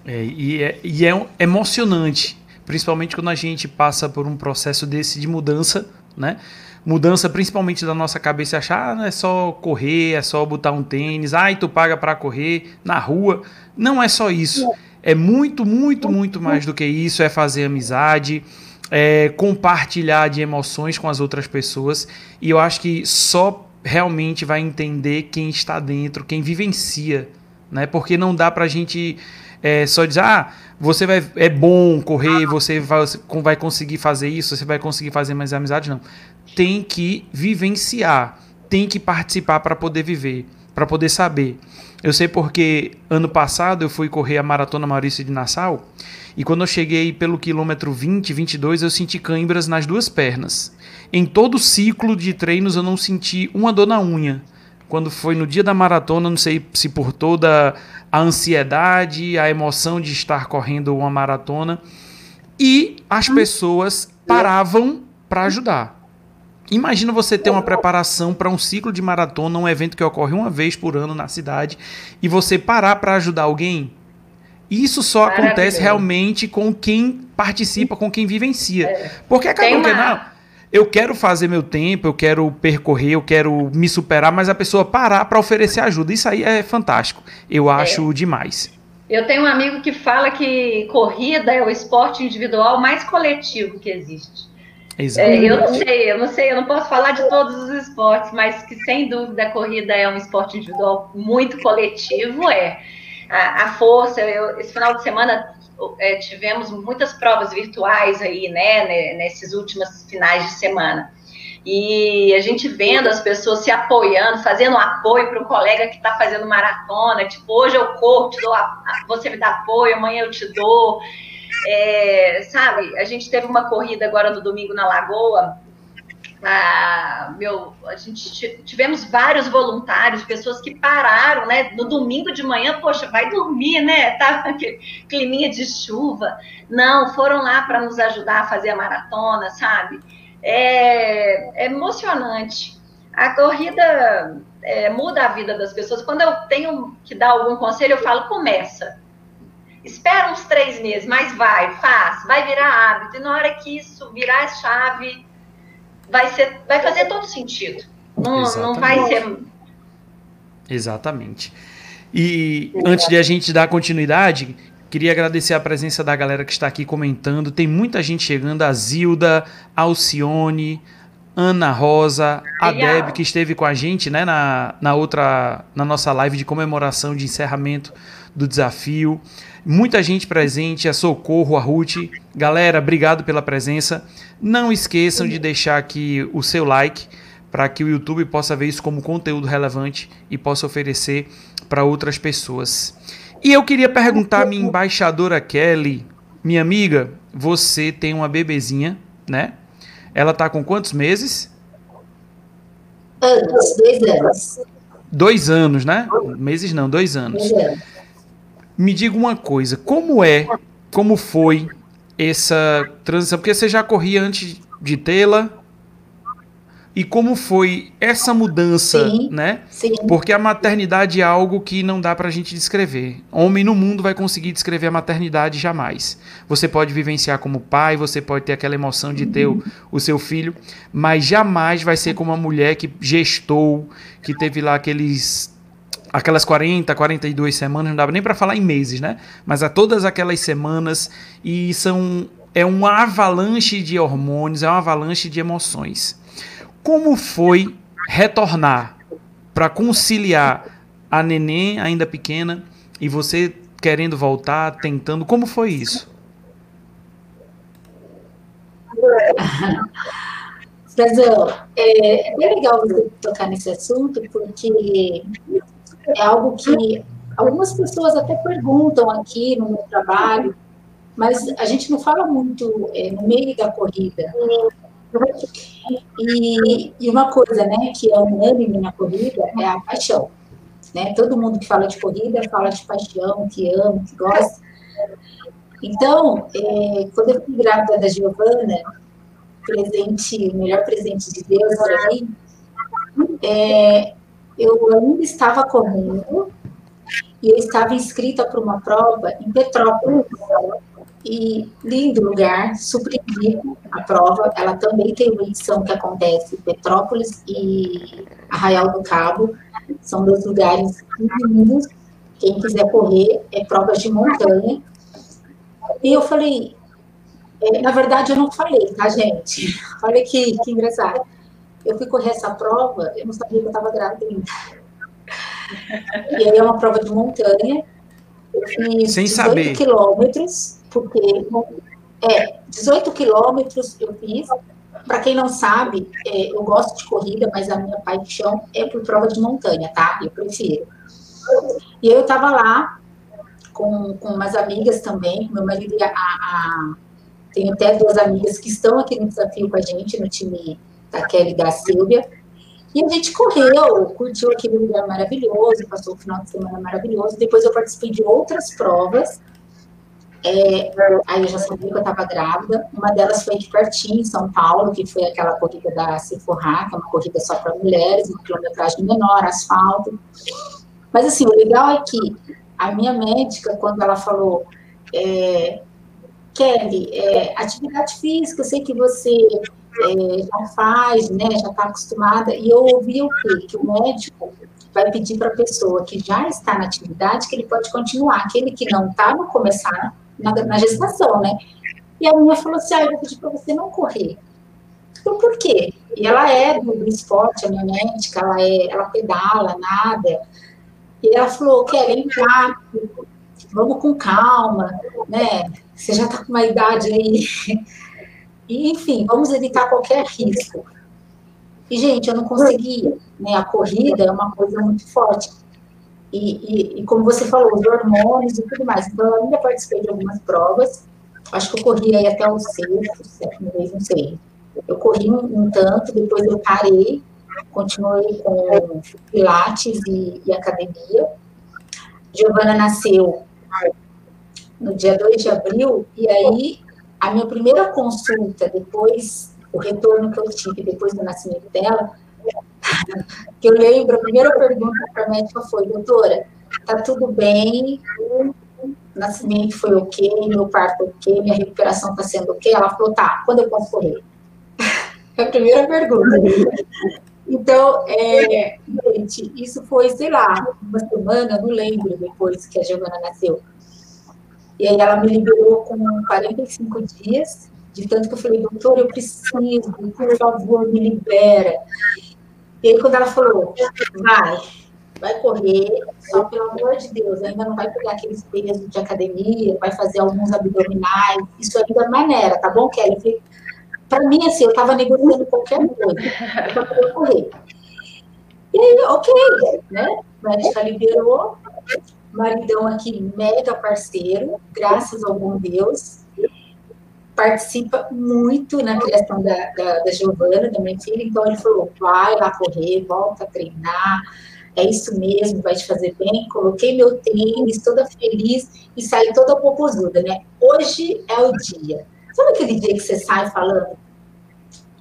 É, e é, e é emocionante, principalmente quando a gente passa por um processo desse de mudança, né? Mudança principalmente da nossa cabeça, achar ah, não é só correr, é só botar um tênis, ai, tu paga para correr na rua. Não é só isso. É muito, muito, muito mais do que isso. É fazer amizade, é compartilhar de emoções com as outras pessoas. E eu acho que só realmente vai entender quem está dentro, quem vivencia, né? Porque não dá para a gente é, só dizer, ah, você vai, é bom correr, você vai, vai conseguir fazer isso, você vai conseguir fazer mais amizade, não. Tem que vivenciar, tem que participar para poder viver, para poder saber. Eu sei porque ano passado eu fui correr a Maratona Maurício de Nassau e quando eu cheguei pelo quilômetro 20, 22, eu senti cãibras nas duas pernas. Em todo o ciclo de treinos eu não senti uma dor na unha. Quando foi no dia da maratona, não sei se por toda a ansiedade, a emoção de estar correndo uma maratona, e as pessoas paravam para ajudar. Imagina você ter uma preparação para um ciclo de maratona, um evento que ocorre uma vez por ano na cidade, e você parar para ajudar alguém. Isso só acontece realmente com quem participa, com quem vivencia. É. Porque acabou que não eu quero fazer meu tempo, eu quero percorrer, eu quero me superar, mas a pessoa parar para oferecer ajuda. Isso aí é fantástico. Eu é. acho é. demais. Eu tenho um amigo que fala que corrida é o esporte individual mais coletivo que existe. É, eu não sei, eu não sei, eu não posso falar de todos os esportes, mas que sem dúvida a corrida é um esporte individual muito coletivo, é. A, a força, eu, esse final de semana é, tivemos muitas provas virtuais aí, né, nesses últimos finais de semana. E a gente vendo as pessoas se apoiando, fazendo apoio para o colega que está fazendo maratona, tipo, hoje eu corro, te dou você me dá apoio, amanhã eu te dou. É, sabe, a gente teve uma corrida agora no domingo na Lagoa. Ah, meu, a gente tivemos vários voluntários, pessoas que pararam, né? No domingo de manhã, poxa, vai dormir, né? Tá climinha de chuva. Não, foram lá para nos ajudar a fazer a maratona, sabe? É, é emocionante. A corrida é, muda a vida das pessoas. Quando eu tenho que dar algum conselho, eu falo, começa espera uns três meses, mas vai, faz, vai virar hábito. E na hora que isso virar a chave, vai, ser, vai fazer todo sentido. Não, não vai ser. Exatamente. E antes de a gente dar continuidade, queria agradecer a presença da galera que está aqui comentando. Tem muita gente chegando, a Zilda, Alcione, Ana Rosa, a Deb, que esteve com a gente né, na, na outra, na nossa live de comemoração de encerramento do desafio. Muita gente presente, a Socorro, a Ruth. Galera, obrigado pela presença. Não esqueçam de deixar aqui o seu like para que o YouTube possa ver isso como conteúdo relevante e possa oferecer para outras pessoas. E eu queria perguntar à minha embaixadora Kelly, minha amiga, você tem uma bebezinha, né? Ela tá com quantos meses? Anos, dois anos. Dois anos, né? Meses não, dois anos. Dois anos. Me diga uma coisa, como é, como foi essa transição? Porque você já corria antes de tê-la. E como foi essa mudança, sim, né? Sim. Porque a maternidade é algo que não dá pra gente descrever. Homem no mundo vai conseguir descrever a maternidade jamais. Você pode vivenciar como pai, você pode ter aquela emoção de ter o, o seu filho, mas jamais vai ser como uma mulher que gestou, que teve lá aqueles aquelas 40, 42 semanas, não dava nem para falar em meses, né? Mas a todas aquelas semanas e são é uma avalanche de hormônios, é uma avalanche de emoções. Como foi retornar para conciliar a neném ainda pequena e você querendo voltar, tentando, como foi isso? Brasil, é, é bem legal você tocar nesse assunto, porque é algo que algumas pessoas até perguntam aqui no meu trabalho, mas a gente não fala muito é, no meio da corrida. E, e, uma coisa, né, que é unânime na corrida é a paixão. Né? Todo mundo que fala de corrida fala de paixão, que ama, que gosta. Então, é, quando eu fui grávida da Giovana, presente, o melhor presente de Deus para mim, é, eu ainda estava correndo e eu estava inscrita para uma prova em Petrópolis. E lindo lugar, super a prova. Ela também tem uma edição que acontece em Petrópolis e Arraial do Cabo. São dois lugares lindos. Quem quiser correr, é provas de montanha. E eu falei, é, na verdade eu não falei, tá, gente? Olha que, que engraçado eu fui correr essa prova, eu não sabia que eu estava grávida ainda. E aí é uma prova de montanha. Eu fiz Sem 18 saber. quilômetros, porque é, 18 quilômetros eu fiz. Para quem não sabe, é, eu gosto de corrida, mas a minha paixão é por prova de montanha, tá? Eu prefiro. E eu estava lá com, com umas amigas também, meu marido e a, a, tenho até duas amigas que estão aqui no desafio com a gente, no time da Kelly da Silvia. E a gente correu, curtiu aquele lugar maravilhoso, passou o final de semana maravilhoso. Depois eu participei de outras provas. É, aí eu já sabia que eu estava grávida. Uma delas foi aqui pertinho, em São Paulo, que foi aquela corrida da Sephora, que é uma corrida só para mulheres, uma quilometragem menor, asfalto. Mas assim, o legal é que a minha médica, quando ela falou, é, Kelly, é, atividade física, eu sei que você é, já faz, né, já está acostumada, e eu ouvi o quê? Que o médico vai pedir para a pessoa que já está na atividade que ele pode continuar, aquele que não está, não começar na, na, gestação, né? E a minha falou assim, ah, eu vou pedir para você não correr. Então, por quê? E ela é do, do esporte, a minha médica, ela, é, ela pedala, nada. E ela falou, Kelly, impacto, vamos com calma, né? Você já está com uma idade aí. Enfim, vamos evitar qualquer risco. E, gente, eu não consegui, né? A corrida é uma coisa muito forte. E, e, e, como você falou, os hormônios e tudo mais. Então, eu ainda participei de algumas provas. Acho que eu corri aí até o sexto, sétimo mês, não sei. Eu corri um, um, tanto, depois eu parei, continuei com pilates e, e academia. Giovana nasceu no dia 2 de abril, e aí a minha primeira consulta, depois, o retorno que eu tive depois do nascimento dela, que eu lembro, a primeira pergunta para a médica foi, doutora, tá tudo bem, o nascimento foi ok, meu parto ok, minha recuperação está sendo ok? Ela falou, tá, quando eu posso correr? É a primeira pergunta. Então, é, gente, isso foi, sei lá, uma semana, não lembro, depois que a Giovana nasceu. E aí ela me liberou com 45 dias, de tanto que eu falei, doutor, eu preciso, por favor, me libera. E aí, quando ela falou, vai, vai correr, só pelo amor de Deus, ainda não vai pegar aqueles pesos de academia, vai fazer alguns abdominais, isso ainda é maneira, tá bom, Kelly? Para mim, assim, eu estava negociando qualquer coisa para poder correr. E aí, ok, né? A médica liberou, maridão aqui, mega parceiro, graças ao bom Deus, participa muito na criação da, da, da Giovana, da minha filha, então ele falou, vai lá correr, volta a treinar, é isso mesmo, vai te fazer bem, coloquei meu tênis, toda feliz, e saí toda popozuda, né? Hoje é o dia. Sabe aquele dia que você sai falando,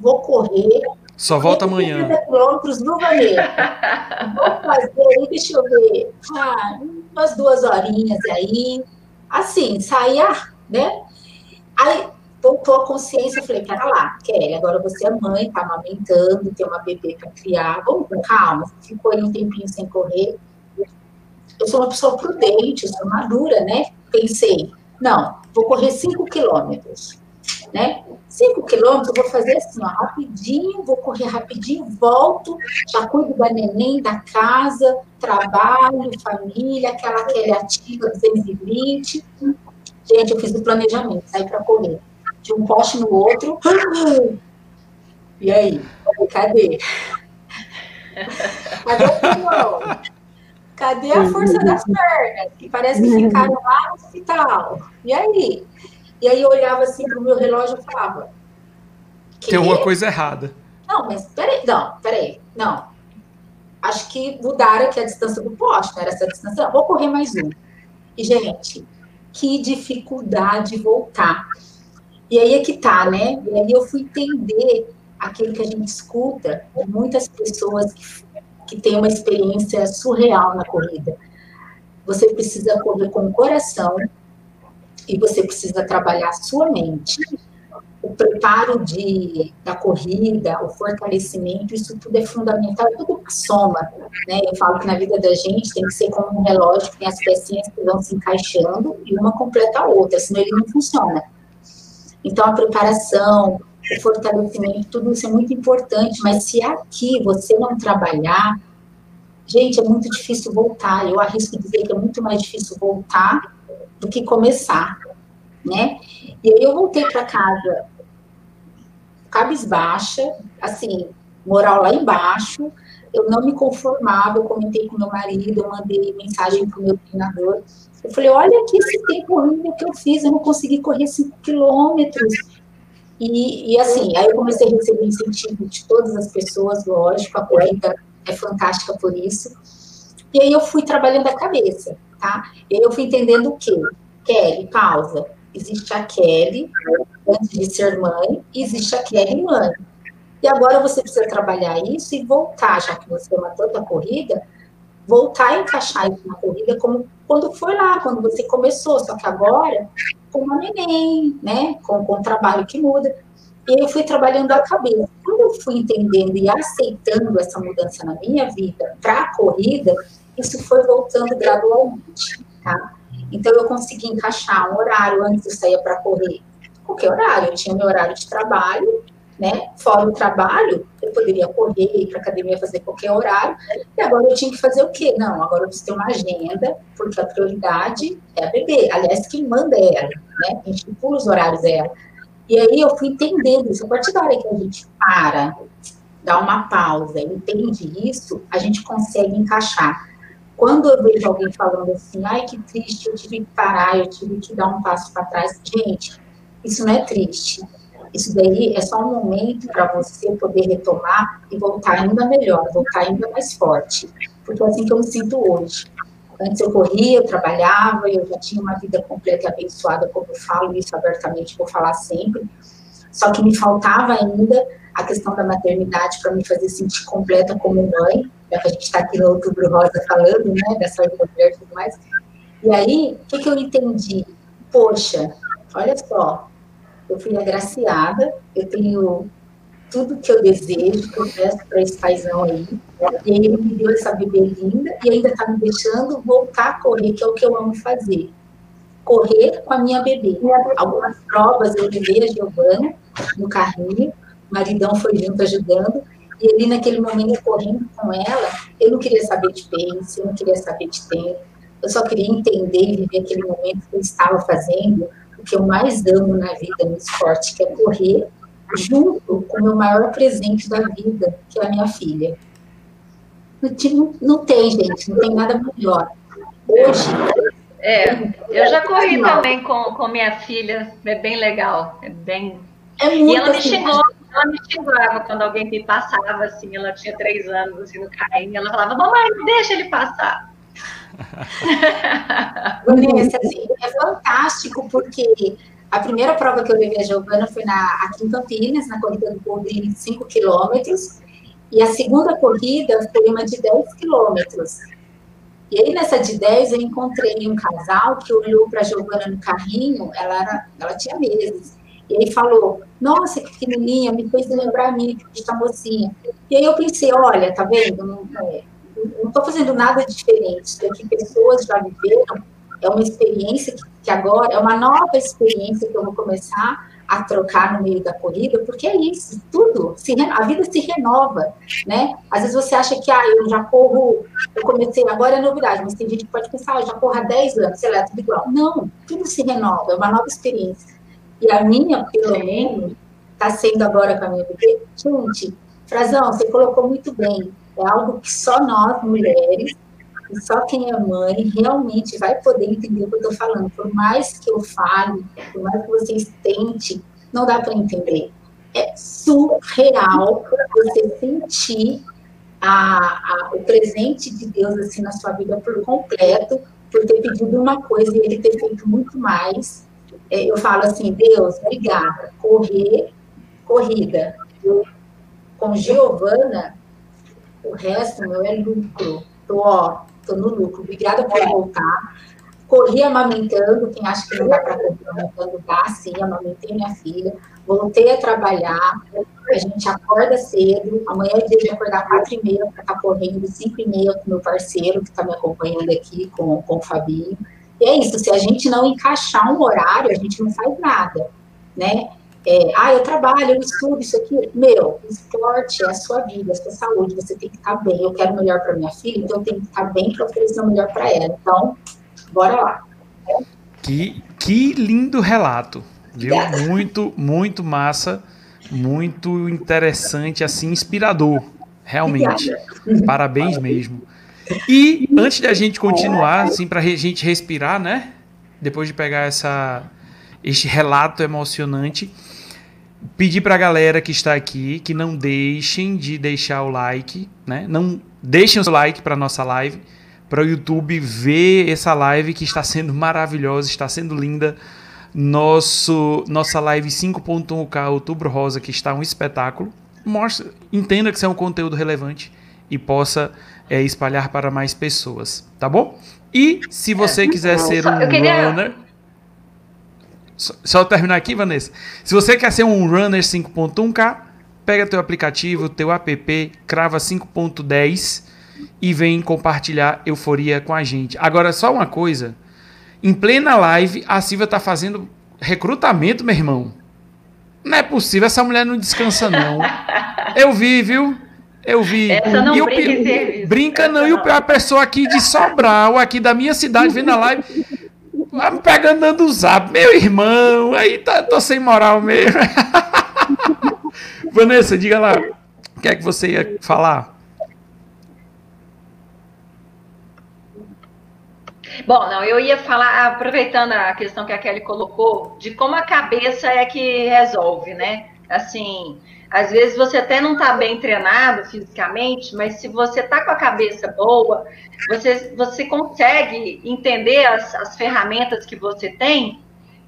vou correr. Só volta amanhã. quilômetros no Vaneiro. vou fazer aí, deixa eu ver, ah, umas duas horinhas aí. Assim, saia, né? Aí voltou a consciência, eu falei, pera lá, Kelly, agora você é mãe, tá amamentando, tem uma bebê para criar, vamos com calma. Ficou aí um tempinho sem correr. Eu sou uma pessoa prudente, eu sou madura, né? Pensei, não, vou correr 5 quilômetros, né? 5 quilômetros, eu vou fazer assim, ó, rapidinho, vou correr rapidinho, volto, já cuido da neném, da casa, trabalho, família, aquela Kelly ativa 220. Gente, eu fiz o planejamento, saí para correr. De um poste no outro. E aí? Cadê? Cadê o Cadê a força das pernas? Que parece que ficaram lá no hospital. E aí? E aí eu olhava assim para o meu relógio e falava. Tem alguma coisa errada. Não, mas peraí, não, peraí, não. Acho que mudaram aqui a distância do poste, não era essa distância, não, vou correr mais um. E, gente, que dificuldade voltar. E aí é que tá, né? E aí eu fui entender aquilo que a gente escuta de muitas pessoas que, que têm uma experiência surreal na corrida. Você precisa correr com o coração, e você precisa trabalhar a sua mente, o preparo de, da corrida, o fortalecimento, isso tudo é fundamental, é tudo soma, né? Eu falo que na vida da gente tem que ser como um relógio que tem as pecinhas que vão se encaixando e uma completa a outra, senão ele não funciona. Então, a preparação, o fortalecimento, tudo isso é muito importante, mas se aqui você não trabalhar, gente, é muito difícil voltar. Eu arrisco dizer que é muito mais difícil voltar do que começar, né? E aí eu voltei para casa cabisbaixa, assim, moral lá embaixo, eu não me conformava, eu comentei com meu marido, eu mandei mensagem para o meu treinador, eu falei, olha aqui esse tempo horrível que eu fiz, eu não consegui correr 5 quilômetros, e, e, assim, aí eu comecei a receber incentivo de todas as pessoas, lógico, a corrida é fantástica por isso, e aí eu fui trabalhando a cabeça, tá? Eu fui entendendo o quê? Kelly, pausa. Existe a Kelly, antes de ser mãe, existe a Kelly mãe. E agora você precisa trabalhar isso e voltar, já que você matou a corrida, voltar a encaixar isso na corrida como quando foi lá, quando você começou, só que agora com uma neném, né? Com, com o trabalho que muda. E eu fui trabalhando a cabeça. Quando eu fui entendendo e aceitando essa mudança na minha vida para a corrida, isso foi voltando gradualmente, tá? Então, eu consegui encaixar um horário antes de sair para correr, qualquer horário. Eu tinha meu horário de trabalho, né? Fora o trabalho, eu poderia correr, ir para academia, fazer qualquer horário, e agora eu tinha que fazer o quê? Não, agora eu preciso ter uma agenda, porque a prioridade é a bebê. Aliás, quem manda é ela, né? A gente pula os horários dela. E aí eu fui entendendo isso. A partir da hora que a gente para, dá uma pausa, entende isso, a gente consegue encaixar. Quando eu vejo alguém falando assim, ai que triste, eu tive que parar, eu tive que dar um passo para trás, gente, isso não é triste isso daí é só um momento para você poder retomar e voltar ainda melhor, voltar ainda mais forte. Porque é assim que eu me sinto hoje. Antes eu corria, eu trabalhava, eu já tinha uma vida completa abençoada, como eu falo isso abertamente, vou falar sempre. Só que me faltava ainda a questão da maternidade para me fazer sentir completa como mãe, já que a gente está aqui no Outubro Rosa falando, né, dessa mulher e tudo mais. E aí, o que, que eu entendi? Poxa, olha só, eu fui agraciada, eu tenho tudo que eu desejo, que eu peço para esse paizão aí. E aí ele me deu essa bebê linda e ainda está me deixando voltar a correr, que é o que eu amo fazer. Correr com a minha bebê. Algumas provas eu levei a Giovana no carrinho, o maridão foi junto ajudando, e ali naquele momento correndo com ela, eu não queria saber de pace, eu não queria saber de tempo, eu só queria entender e viver aquele momento que eu estava fazendo, que eu mais amo na vida, no esporte, que é correr junto com o meu maior presente da vida, que é a minha filha. Não, não tem, gente, não tem nada melhor. Hoje. É, eu já corri também com, com minha filha, é bem legal, é bem. É muito e ela me xingou, ela me xingava quando alguém me passava, assim, ela tinha três anos, assim, no carrinho, ela falava, mamãe, deixa ele passar. Vanessa, assim, é fantástico porque a primeira prova que eu levei a Giovana foi na, aqui em Campinas, na corrida do Poldrini, 5 quilômetros, e a segunda corrida foi uma de 10 quilômetros. E aí, nessa de 10, eu encontrei um casal que olhou para a Giovana no carrinho, ela, era, ela tinha meses, e aí falou, nossa, que pequenininha, me fez lembrar a mim, está mocinha. E aí eu pensei, olha, tá vendo, não, é, estou fazendo nada diferente, isso que pessoas já viveram, é uma experiência que, que, agora, é uma nova experiência que eu vou começar a trocar no meio da corrida, porque é isso, tudo, se, a vida se renova, né? Às vezes você acha que, ah, eu já corro, eu comecei, agora é novidade, mas tem gente que pode pensar, ah, eu já corro há 10 anos, sei lá, tudo igual. Não, tudo se renova, é uma nova experiência. E a minha, pelo menos, está sendo agora com a minha bebê, gente, Frazão, você colocou muito bem, é algo que só nós, mulheres, e só quem é mãe realmente vai poder entender o que eu estou falando. Por mais que eu fale, por mais que vocês tentem, não dá para entender. É surreal você sentir a, a, o presente de Deus assim na sua vida por completo, por ter pedido uma coisa e ele ter feito muito mais. É, eu falo assim, Deus, obrigada. Correr, corrida. Eu, com Giovana, o resto, meu, é lucro. Tô, ó, tô no lucro. Obrigada por voltar. Corri amamentando, quem acha que não dá para correr amamentando, dá sim, amamentei minha filha. Voltei a trabalhar, a gente acorda cedo, amanhã é dia de acordar quatro e meia para estar tá correndo, cinco e meia com meu parceiro que está me acompanhando aqui, com, com o Fabinho. E é isso, se a gente não encaixar um horário, a gente não faz nada, né? É, ah, eu trabalho, eu estudo isso aqui. Meu, esporte é a sua vida, a sua saúde. Você tem que estar bem. Eu quero melhor para minha filha, então eu tenho que estar bem para oferecer o melhor para ela. Então, bora lá. Que, que lindo relato, viu? Obrigada. Muito, muito massa, muito interessante, assim, inspirador, realmente. Obrigada. Parabéns mesmo. E antes de a gente continuar, assim, para a gente respirar, né? Depois de pegar essa, este relato emocionante, pedir para a galera que está aqui que não deixem de deixar o like, né? Não deixem o like para nossa live, para o YouTube ver essa live que está sendo maravilhosa, está sendo linda. Nosso nossa live 5.1K Outubro Rosa que está um espetáculo. Mostra, entenda que isso é um conteúdo relevante e possa é, espalhar para mais pessoas, tá bom? E se você é, quiser ser um queria... runner só, só terminar aqui, Vanessa. Se você quer ser um runner 5.1K, pega teu aplicativo, teu app, crava 5.10 e vem compartilhar euforia com a gente. Agora, só uma coisa. Em plena live, a Silvia tá fazendo recrutamento, meu irmão. Não é possível, essa mulher não descansa, não. Eu vi, viu? Eu vi. Essa não e brinca o, serviço. Brinca não, e o, a pessoa aqui de Sobral, aqui da minha cidade, vendo a live, vai me pegando dando o zap. Meu irmão, aí tá, tô sem moral mesmo. Vanessa, diga lá. O que é que você ia falar? Bom, não, eu ia falar, aproveitando a questão que a Kelly colocou, de como a cabeça é que resolve, né? Assim, às vezes você até não está bem treinado fisicamente, mas se você está com a cabeça boa, você, você consegue entender as, as ferramentas que você tem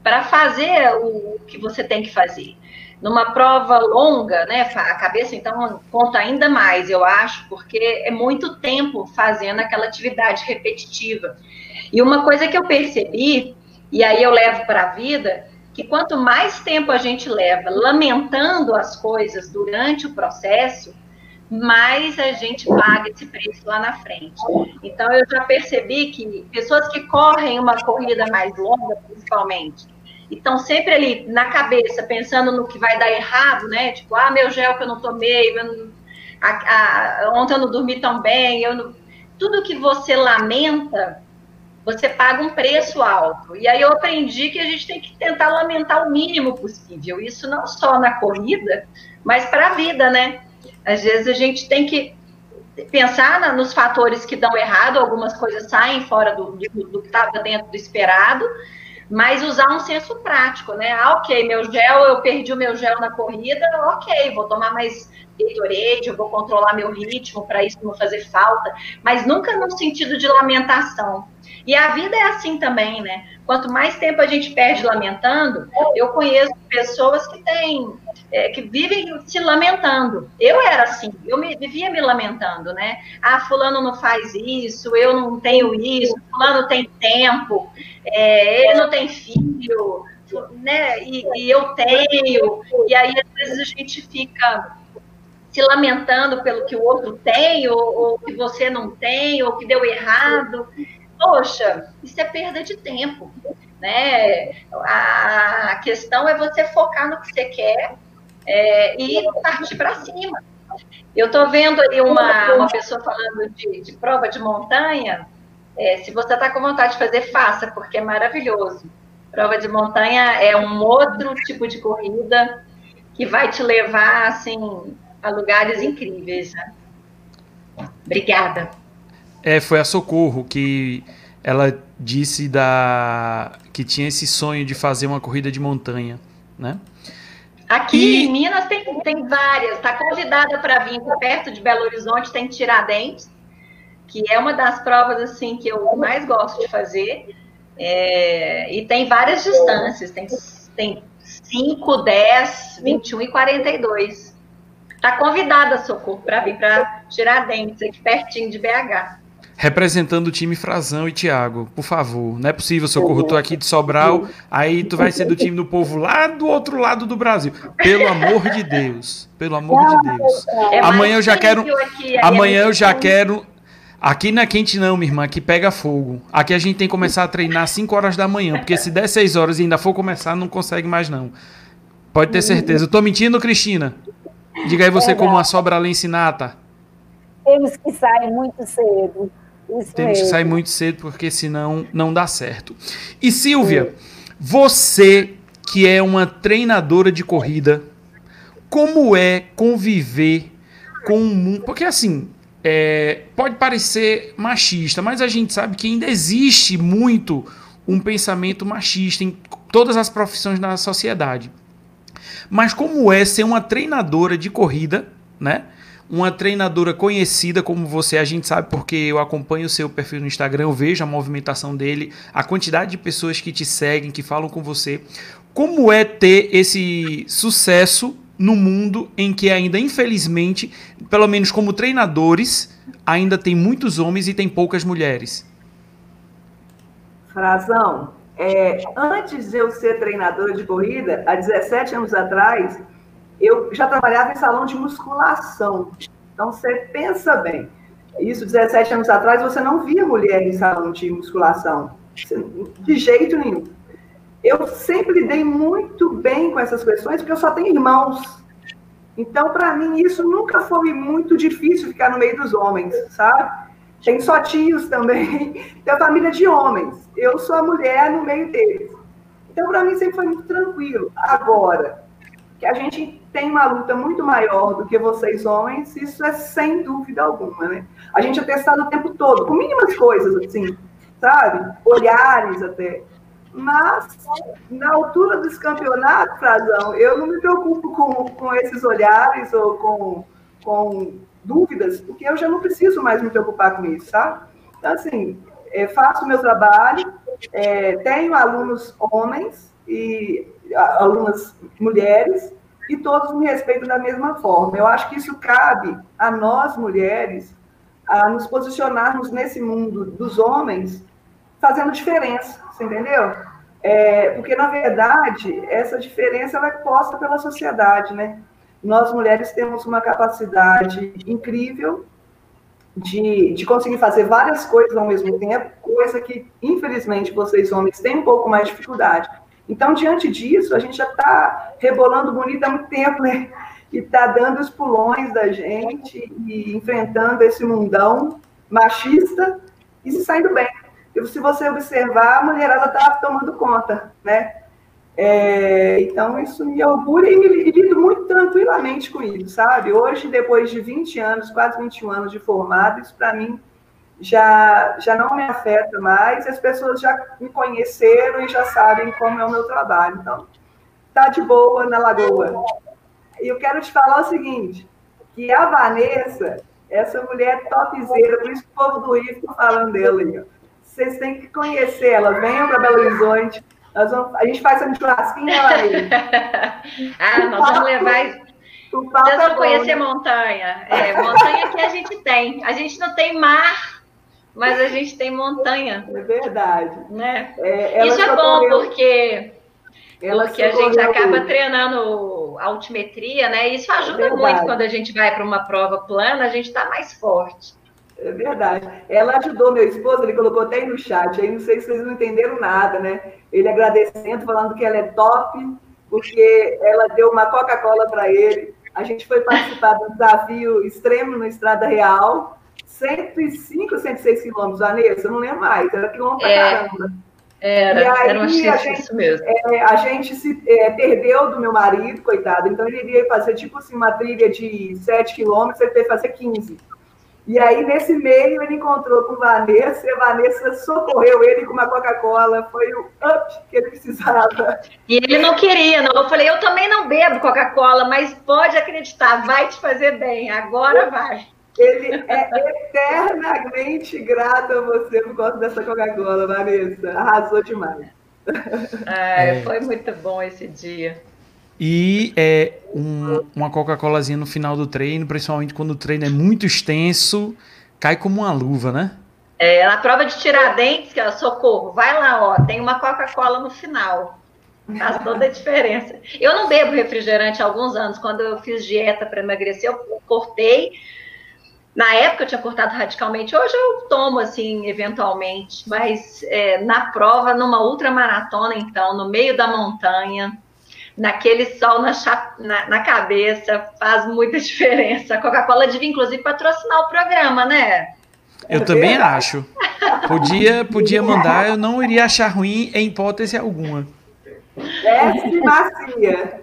para fazer o que você tem que fazer. Numa prova longa, né, a cabeça então conta ainda mais, eu acho, porque é muito tempo fazendo aquela atividade repetitiva. E uma coisa que eu percebi, e aí eu levo para a vida, que quanto mais tempo a gente leva lamentando as coisas durante o processo, mais a gente paga esse preço lá na frente. Então eu já percebi que pessoas que correm uma corrida mais longa, principalmente, estão sempre ali na cabeça pensando no que vai dar errado, né? Tipo, ah, meu gel que eu não tomei, eu não, a, a, ontem eu não dormi tão bem, eu não, tudo que você lamenta você paga um preço alto. E aí eu aprendi que a gente tem que tentar lamentar o mínimo possível. Isso não só na corrida, mas para a vida, né? Às vezes a gente tem que pensar na, nos fatores que dão errado, algumas coisas saem fora do, do, do que estava dentro do esperado, mas usar um senso prático, né? Ah, ok, meu gel, eu perdi o meu gel na corrida, ok, vou tomar mais Gatorade, eu vou controlar meu ritmo para isso não fazer falta, mas nunca no sentido de lamentação. E a vida é assim também, né? Quanto mais tempo a gente perde lamentando, eu conheço pessoas que têm, é, que vivem se lamentando. Eu era assim, eu me, vivia me lamentando, né? Ah, fulano não faz isso, eu não tenho isso, fulano tem tempo, é, ele não tem filho, né? E, e eu tenho. E aí, às vezes, a gente fica se lamentando pelo que o outro tem, ou, ou que você não tem, ou que deu errado poxa, isso é perda de tempo, né? A questão é você focar no que você quer é, e partir para cima. Eu estou vendo aí uma, uma pessoa falando de, de prova de montanha. É, se você está com vontade de fazer, faça, porque é maravilhoso. Prova de montanha é um outro tipo de corrida que vai te levar assim a lugares incríveis. Né? Obrigada. É, foi a Socorro que ela disse da que tinha esse sonho de fazer uma corrida de montanha, né? Aqui e... em Minas tem, tem várias. Está convidada para vir perto de Belo Horizonte, tem Tiradentes, que é uma das provas assim que eu mais gosto de fazer. É, e tem várias distâncias, tem, tem 5, 10, 21 e 42. Está convidada, Socorro, para vir para Tiradentes, aqui pertinho de BH. Representando o time Frazão e Thiago, por favor. Não é possível, Socorro, tu aqui de Sobral, aí tu vai ser do time do povo lá do outro lado do Brasil. Pelo amor de Deus. Pelo amor de Deus. É amanhã eu já quero. Aqui, amanhã eu já quero. Aqui não é quente não, minha irmã, aqui pega fogo. Aqui a gente tem que começar a treinar às 5 horas da manhã, porque se der 6 horas e ainda for começar, não consegue mais não. Pode ter certeza. Eu tô mentindo, Cristina? Diga aí você é como uma sobralense nata. Temos que sair muito cedo. Isso Temos mesmo. que sair muito cedo, porque senão não dá certo. E Silvia, você que é uma treinadora de corrida, como é conviver com um mundo. Porque assim, é, pode parecer machista, mas a gente sabe que ainda existe muito um pensamento machista em todas as profissões da sociedade. Mas como é ser uma treinadora de corrida, né? Uma treinadora conhecida como você, a gente sabe porque eu acompanho o seu perfil no Instagram, eu vejo a movimentação dele, a quantidade de pessoas que te seguem, que falam com você. Como é ter esse sucesso no mundo em que ainda, infelizmente, pelo menos como treinadores, ainda tem muitos homens e tem poucas mulheres? Frazão, é, antes de eu ser treinadora de corrida, há 17 anos atrás, eu já trabalhava em salão de musculação. Então, você pensa bem. Isso, 17 anos atrás, você não via mulher em salão de musculação. De jeito nenhum. eu sempre lidei muito bem com essas questões, porque eu só tenho irmãos. Então, para mim, isso nunca foi muito difícil ficar no meio dos homens, sabe? Tem só tios também, tem família de homens. Eu sou a mulher no meio deles. Então, para mim, sempre foi muito tranquilo. Agora, que a gente tem uma luta muito maior do que vocês homens, isso é sem dúvida alguma, né? A gente é testado o tempo todo, com mínimas coisas, assim, sabe? Olhares até. Mas, na altura dos campeonatos, Frazão, eu não me preocupo com, com esses olhares ou com, com dúvidas, porque eu já não preciso mais me preocupar com isso, tá? Então, assim, é, faço o meu trabalho, é, tenho alunos homens e alunas mulheres, e todos me respeitam da mesma forma. Eu acho que isso cabe a nós, mulheres, a nos posicionarmos nesse mundo dos homens fazendo diferença, você entendeu? É, porque, na verdade, essa diferença ela é posta pela sociedade, né? Nós, mulheres, temos uma capacidade incrível de, de conseguir fazer várias coisas ao mesmo tempo, coisa que, infelizmente, vocês, homens, têm um pouco mais de dificuldade. Então, diante disso, a gente já está rebolando bonito há muito tempo, né? E está dando os pulões da gente e enfrentando esse mundão machista e se saindo bem. E se você observar, a mulherada está tomando conta, né? É, então, isso me orgulha e me lido muito tranquilamente com isso, sabe? Hoje, depois de 20 anos, quase 21 anos de formado, isso para mim já, já não me afeta mais, as pessoas já me conheceram e já sabem como é o meu trabalho. Então, tá de boa na lagoa. E eu quero te falar o seguinte, que a Vanessa, essa mulher topzeira, por isso que o povo do Rio fica falando dela aí, vocês têm que conhecer ela. Venham para Belo Horizonte. Nós vamos, a gente faz um churrasquinho lá aí. ah, nós vamos levar. Vocês vão conhecer montanha. É, montanha que a gente tem. A gente não tem mar, mas a gente tem montanha. É verdade. Né? É, Isso é bom, porque, porque a gente acaba treinando altimetria, né? Isso ajuda é muito quando a gente vai para uma prova plana, a gente está mais forte. É verdade. Ela ajudou meu esposo, ele colocou até aí no chat, aí não sei se vocês não entenderam nada, né? Ele agradecendo, falando que ela é top, porque ela deu uma Coca-Cola para ele. A gente foi participar do desafio extremo no Estrada Real, 105, 106 quilômetros, Vanessa, eu não lembro mais, era quilômetro é, caramba. Era, e aí, era um a gente, isso mesmo. É, a gente se é, perdeu do meu marido, coitado, então ele iria fazer tipo assim, uma trilha de 7 quilômetros, ele teve que fazer 15. E aí, nesse meio, ele encontrou com Vanessa, e a Vanessa socorreu ele com uma Coca-Cola, foi o up que ele precisava. E ele não queria, não. Eu falei, eu também não bebo Coca-Cola, mas pode acreditar, vai te fazer bem, agora vai. Ele é eternamente grato a você por causa dessa Coca-Cola, Vanessa. Arrasou demais. É, foi muito bom esse dia. E é um, uma Coca-Colazinha no final do treino, principalmente quando o treino é muito extenso, cai como uma luva, né? É, na prova de Tiradentes, que é socorro, vai lá, ó, tem uma Coca-Cola no final. Faz toda a diferença. Eu não bebo refrigerante há alguns anos. Quando eu fiz dieta para emagrecer, eu cortei. Na época eu tinha cortado radicalmente. Hoje eu tomo, assim, eventualmente. Mas é, na prova, numa ultramaratona, então, no meio da montanha, naquele sol na, na, na, cabeça, faz muita diferença. A Coca-Cola devia, inclusive, patrocinar o programa, né? Eu também acho. Podia, podia mandar, eu não iria achar ruim em hipótese alguma. Desce macia.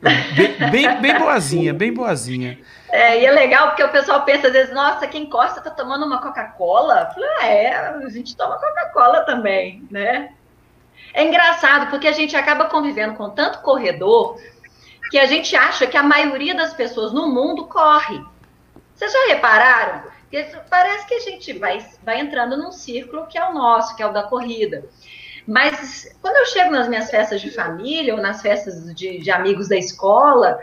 Bem, bem, bem boazinha, bem boazinha. É, e é legal porque o pessoal pensa às vezes, nossa, quem gosta tá tomando uma Coca-Cola? Ah, é, a gente toma Coca-Cola também, né? É engraçado porque a gente acaba convivendo com tanto corredor que a gente acha que a maioria das pessoas no mundo corre. Vocês já repararam? Parece que a gente vai, vai entrando num círculo que é o nosso, que é o da corrida. Mas quando eu chego nas minhas festas de família ou nas festas de, de amigos da escola,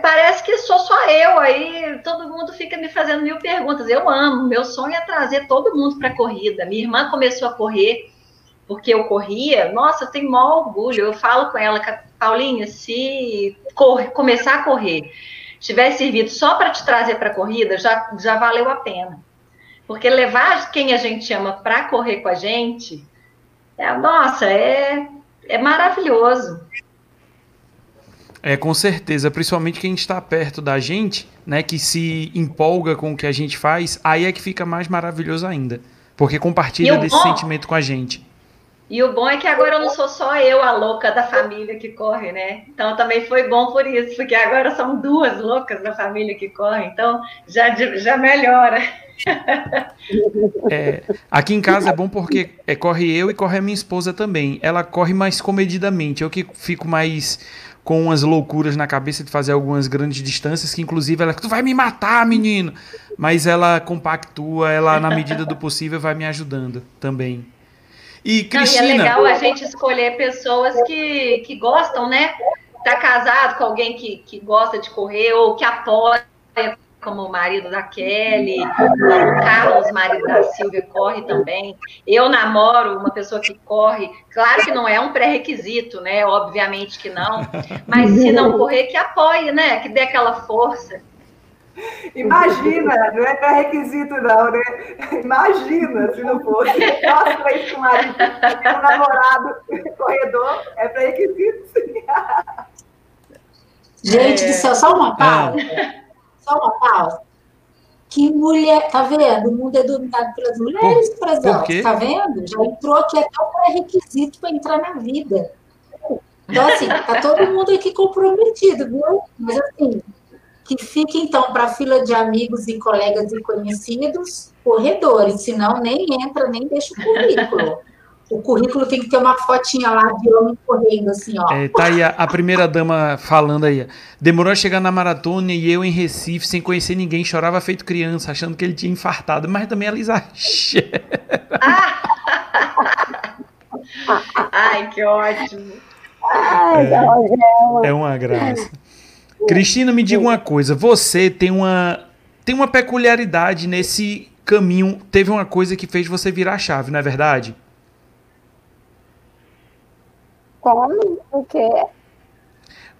parece que sou só eu, aí todo mundo fica me fazendo mil perguntas. Eu amo, meu sonho é trazer todo mundo para a corrida. Minha irmã começou a correr porque eu corria, nossa, eu tenho maior orgulho. Eu falo com ela, Paulinha, se corre, começar a correr tiver servido só para te trazer para a corrida, já, já valeu a pena. Porque levar quem a gente ama para correr com a gente, é, nossa, é, é maravilhoso. É, com certeza, principalmente quem está perto da gente, né, que se empolga com o que a gente faz, aí é que fica mais maravilhoso ainda, porque compartilha desse bom, sentimento com a gente. E o bom é que agora eu não sou só eu a louca da família que corre, né? Então também foi bom por isso, porque agora são duas loucas da família que correm, então já, já melhora. É, aqui em casa é bom porque é, corre eu e corre a minha esposa também. Ela corre mais comedidamente, eu que fico mais com umas loucuras na cabeça de fazer algumas grandes distâncias, que inclusive ela, tu vai me matar, menino. Mas ela compactua, ela, na medida do possível, vai me ajudando também. E, Cristina... Não, e é legal a gente escolher pessoas que, que gostam, né? Tá casado com alguém que, que gosta de correr ou que apoia como o marido da Kelly, o Carlos, marido da Silvia, corre também. Eu namoro uma pessoa que corre, claro que não é um pré-requisito, né? Obviamente que não, mas se não correr, que apoie, né? Que dê aquela força. Imagina, não é pré-requisito, não, né? Imagina se não fosse. Nossa, isso com o marido, um namorado corredor, é pré-requisito, sim. Gente do céu, só uma pausa. É só uma pausa. Que mulher, tá vendo? O mundo é dominado pelas mulheres, Frazão. Tá vendo? Já entrou aqui até o pré-requisito para entrar na vida. Então, assim, tá todo mundo aqui comprometido, viu? Mas, assim, que fique, então, para a fila de amigos e colegas e conhecidos, corredores, senão nem entra, nem deixa o currículo o currículo tem que ter uma fotinha lá de homem correndo, assim, ó. É, tá aí a, a, primeira dama falando aí. Demorou a chegar na maratona e eu em Recife, sem conhecer ninguém, chorava feito criança, achando que ele tinha infartado, mas também ela exagera. Ai, que ótimo. É, é uma graça. Cristina, me diga uma coisa. Você tem uma, tem uma peculiaridade nesse caminho. Teve uma coisa que fez você virar a chave, não é verdade? Como? O quê?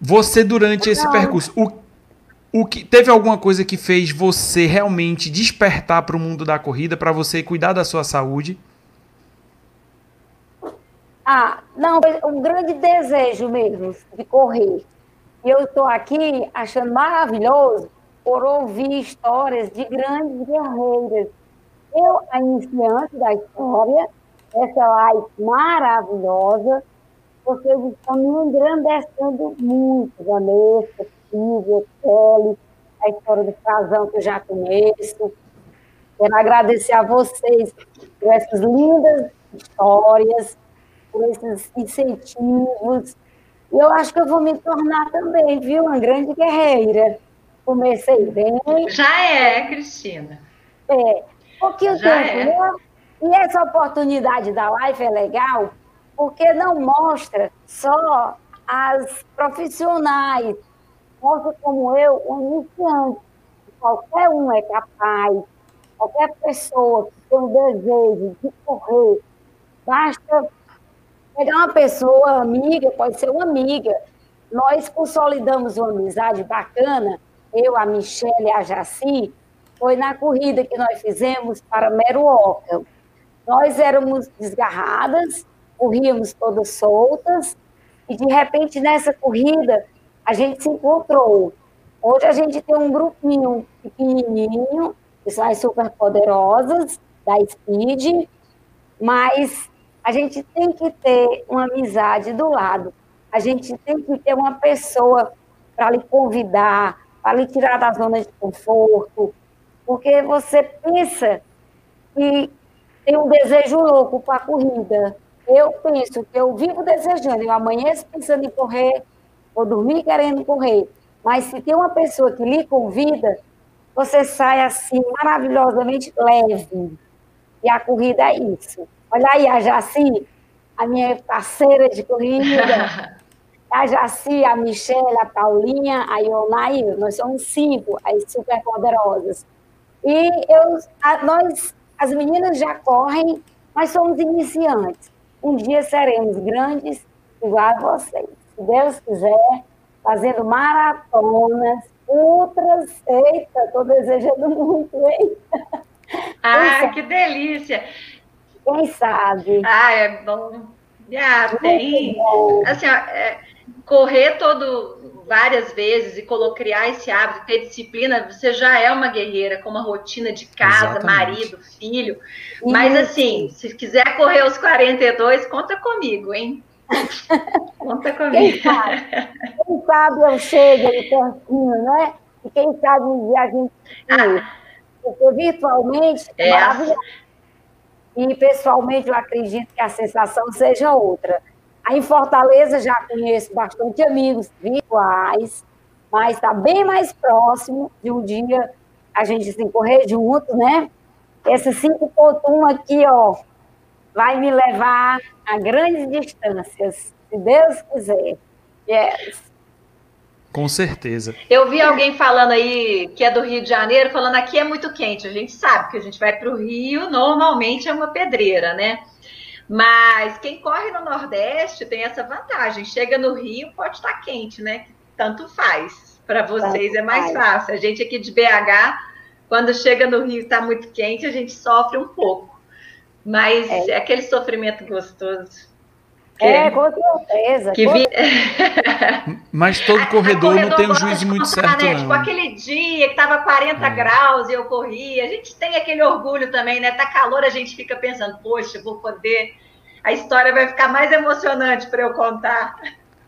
Você, durante esse Não. percurso, o, o que teve alguma coisa que fez você realmente despertar para o mundo da corrida, para você cuidar da sua saúde? Ah, não, um grande desejo mesmo de correr. E eu estou aqui achando maravilhoso por ouvir histórias de grandes guerreiras. Eu, a iniciante da história, essa live maravilhosa, vocês estão me engrandecendo muito, Vanessa, Silvia, Kelly, a história do Frazão que eu já conheço. Quero agradecer a vocês por essas lindas histórias, por esses incentivos. E eu acho que eu vou me tornar também, viu, uma grande guerreira. Comecei bem. Já é, Cristina. É, pouquinho Já tempo, é. né? E essa oportunidade da live é legal, porque não mostra só as profissionais, mostra como eu, um iniciante. Qualquer um é capaz, qualquer pessoa que tem um desejo de correr, basta pegar uma pessoa amiga, pode ser uma amiga. Nós consolidamos uma amizade bacana, eu, a Michelle e a Jaci, foi na corrida que nós fizemos para Meruoca. Nós éramos desgarradas, corríamos todas soltas, e de repente nessa corrida a gente se encontrou. Hoje a gente tem um grupinho pequenininho, que são as super poderosas da Speed, mas a gente tem que ter uma amizade do lado. A gente tem que ter uma pessoa para lhe convidar, para lhe tirar da zona de conforto, porque você pensa que tem um desejo louco para a corrida, eu penso que eu vivo desejando, eu amanheço pensando em correr, vou dormir querendo correr. Mas se tem uma pessoa que lhe convida, você sai assim maravilhosamente leve. E a corrida é isso. Olha aí a Jaci, a minha parceira de corrida. A Jaci, a Michelle, a Paulinha, a Ionai, nós somos cinco, as super poderosas. E eu, a, nós, as meninas já correm, mas somos iniciantes. Um dia seremos grandes igual a vocês. Se Deus quiser, fazendo maratonas, ultras. Eita, estou desejando muito, hein? Ah, que delícia! Quem sabe? Ah, é bom. Ah, tem. Assim, ó, é, correr todo várias vezes e criar esse hábito, ter disciplina, você já é uma guerreira com uma rotina de casa, Exatamente. marido, filho. Mas assim, se quiser correr os 42, conta comigo, hein? conta comigo. Quem sabe, quem sabe eu chego ali pertinho, né? E quem sabe um dia a gente. Ah. Porque virtualmente é maravilhoso. E pessoalmente eu acredito que a sensação seja outra. Aí em Fortaleza já conheço bastante amigos virtuais, mas está bem mais próximo de um dia a gente se correr junto, né? Esse 5.1 aqui, ó, vai me levar a grandes distâncias, se Deus quiser. Yes. Com certeza. Eu vi alguém falando aí que é do Rio de Janeiro, falando aqui é muito quente. A gente sabe que a gente vai para o Rio, normalmente é uma pedreira, né? Mas quem corre no Nordeste tem essa vantagem. Chega no Rio, pode estar quente, né? Tanto faz. Para vocês é mais fácil. A gente aqui de BH, quando chega no Rio e está muito quente, a gente sofre um pouco. Mas é, é aquele sofrimento gostoso. É, com certeza. Que vi... Mas todo corredor, corredor não tem um juízo muito certo, né? não. Tipo, aquele dia que tava 40 é. graus e eu corri, a gente tem aquele orgulho também, né? Tá calor, a gente fica pensando, poxa, vou poder... A história vai ficar mais emocionante para eu contar.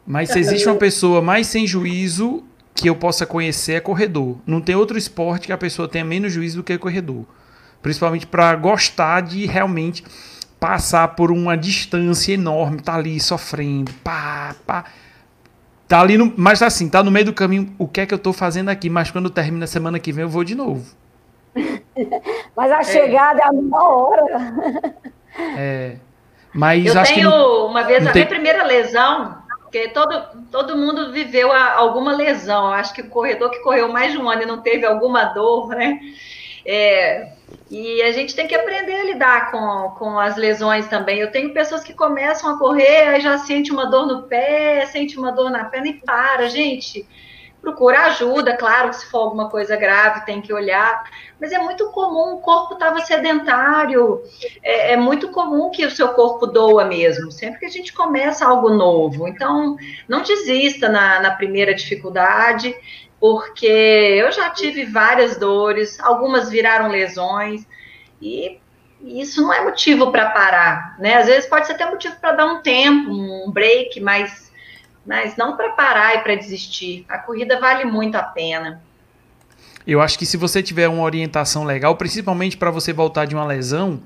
Mas se existe uma pessoa mais sem juízo que eu possa conhecer, é corredor. Não tem outro esporte que a pessoa tenha menos juízo do que corredor. Principalmente para gostar de realmente passar por uma distância enorme, tá ali sofrendo, pá, pá. Tá ali no, mas assim, tá no meio do caminho, o que é que eu tô fazendo aqui? Mas quando termina a semana que vem eu vou de novo. mas a é. chegada é a uma hora. É. Mas eu tenho não, uma vez a tem... minha primeira lesão, porque todo, todo mundo viveu a, alguma lesão. Eu acho que o corredor que correu mais de um ano e não teve alguma dor, né? É, e a gente tem que aprender a lidar com, com as lesões também. Eu tenho pessoas que começam a correr, aí já sente uma dor no pé, sente uma dor na perna e para, gente. Procura ajuda, claro que se for alguma coisa grave tem que olhar, mas é muito comum, o corpo estava sedentário, é, é, muito comum que o seu corpo doa mesmo, sempre que a gente começa algo novo. Então, não desista na, na primeira dificuldade, porque eu já tive várias dores, algumas viraram lesões, e isso não é motivo para parar, né? Às vezes pode ser até motivo para dar um tempo, um break, mas, mas não para parar e para desistir. A corrida vale muito a pena. Eu acho que se você tiver uma orientação legal, principalmente para você voltar de uma lesão,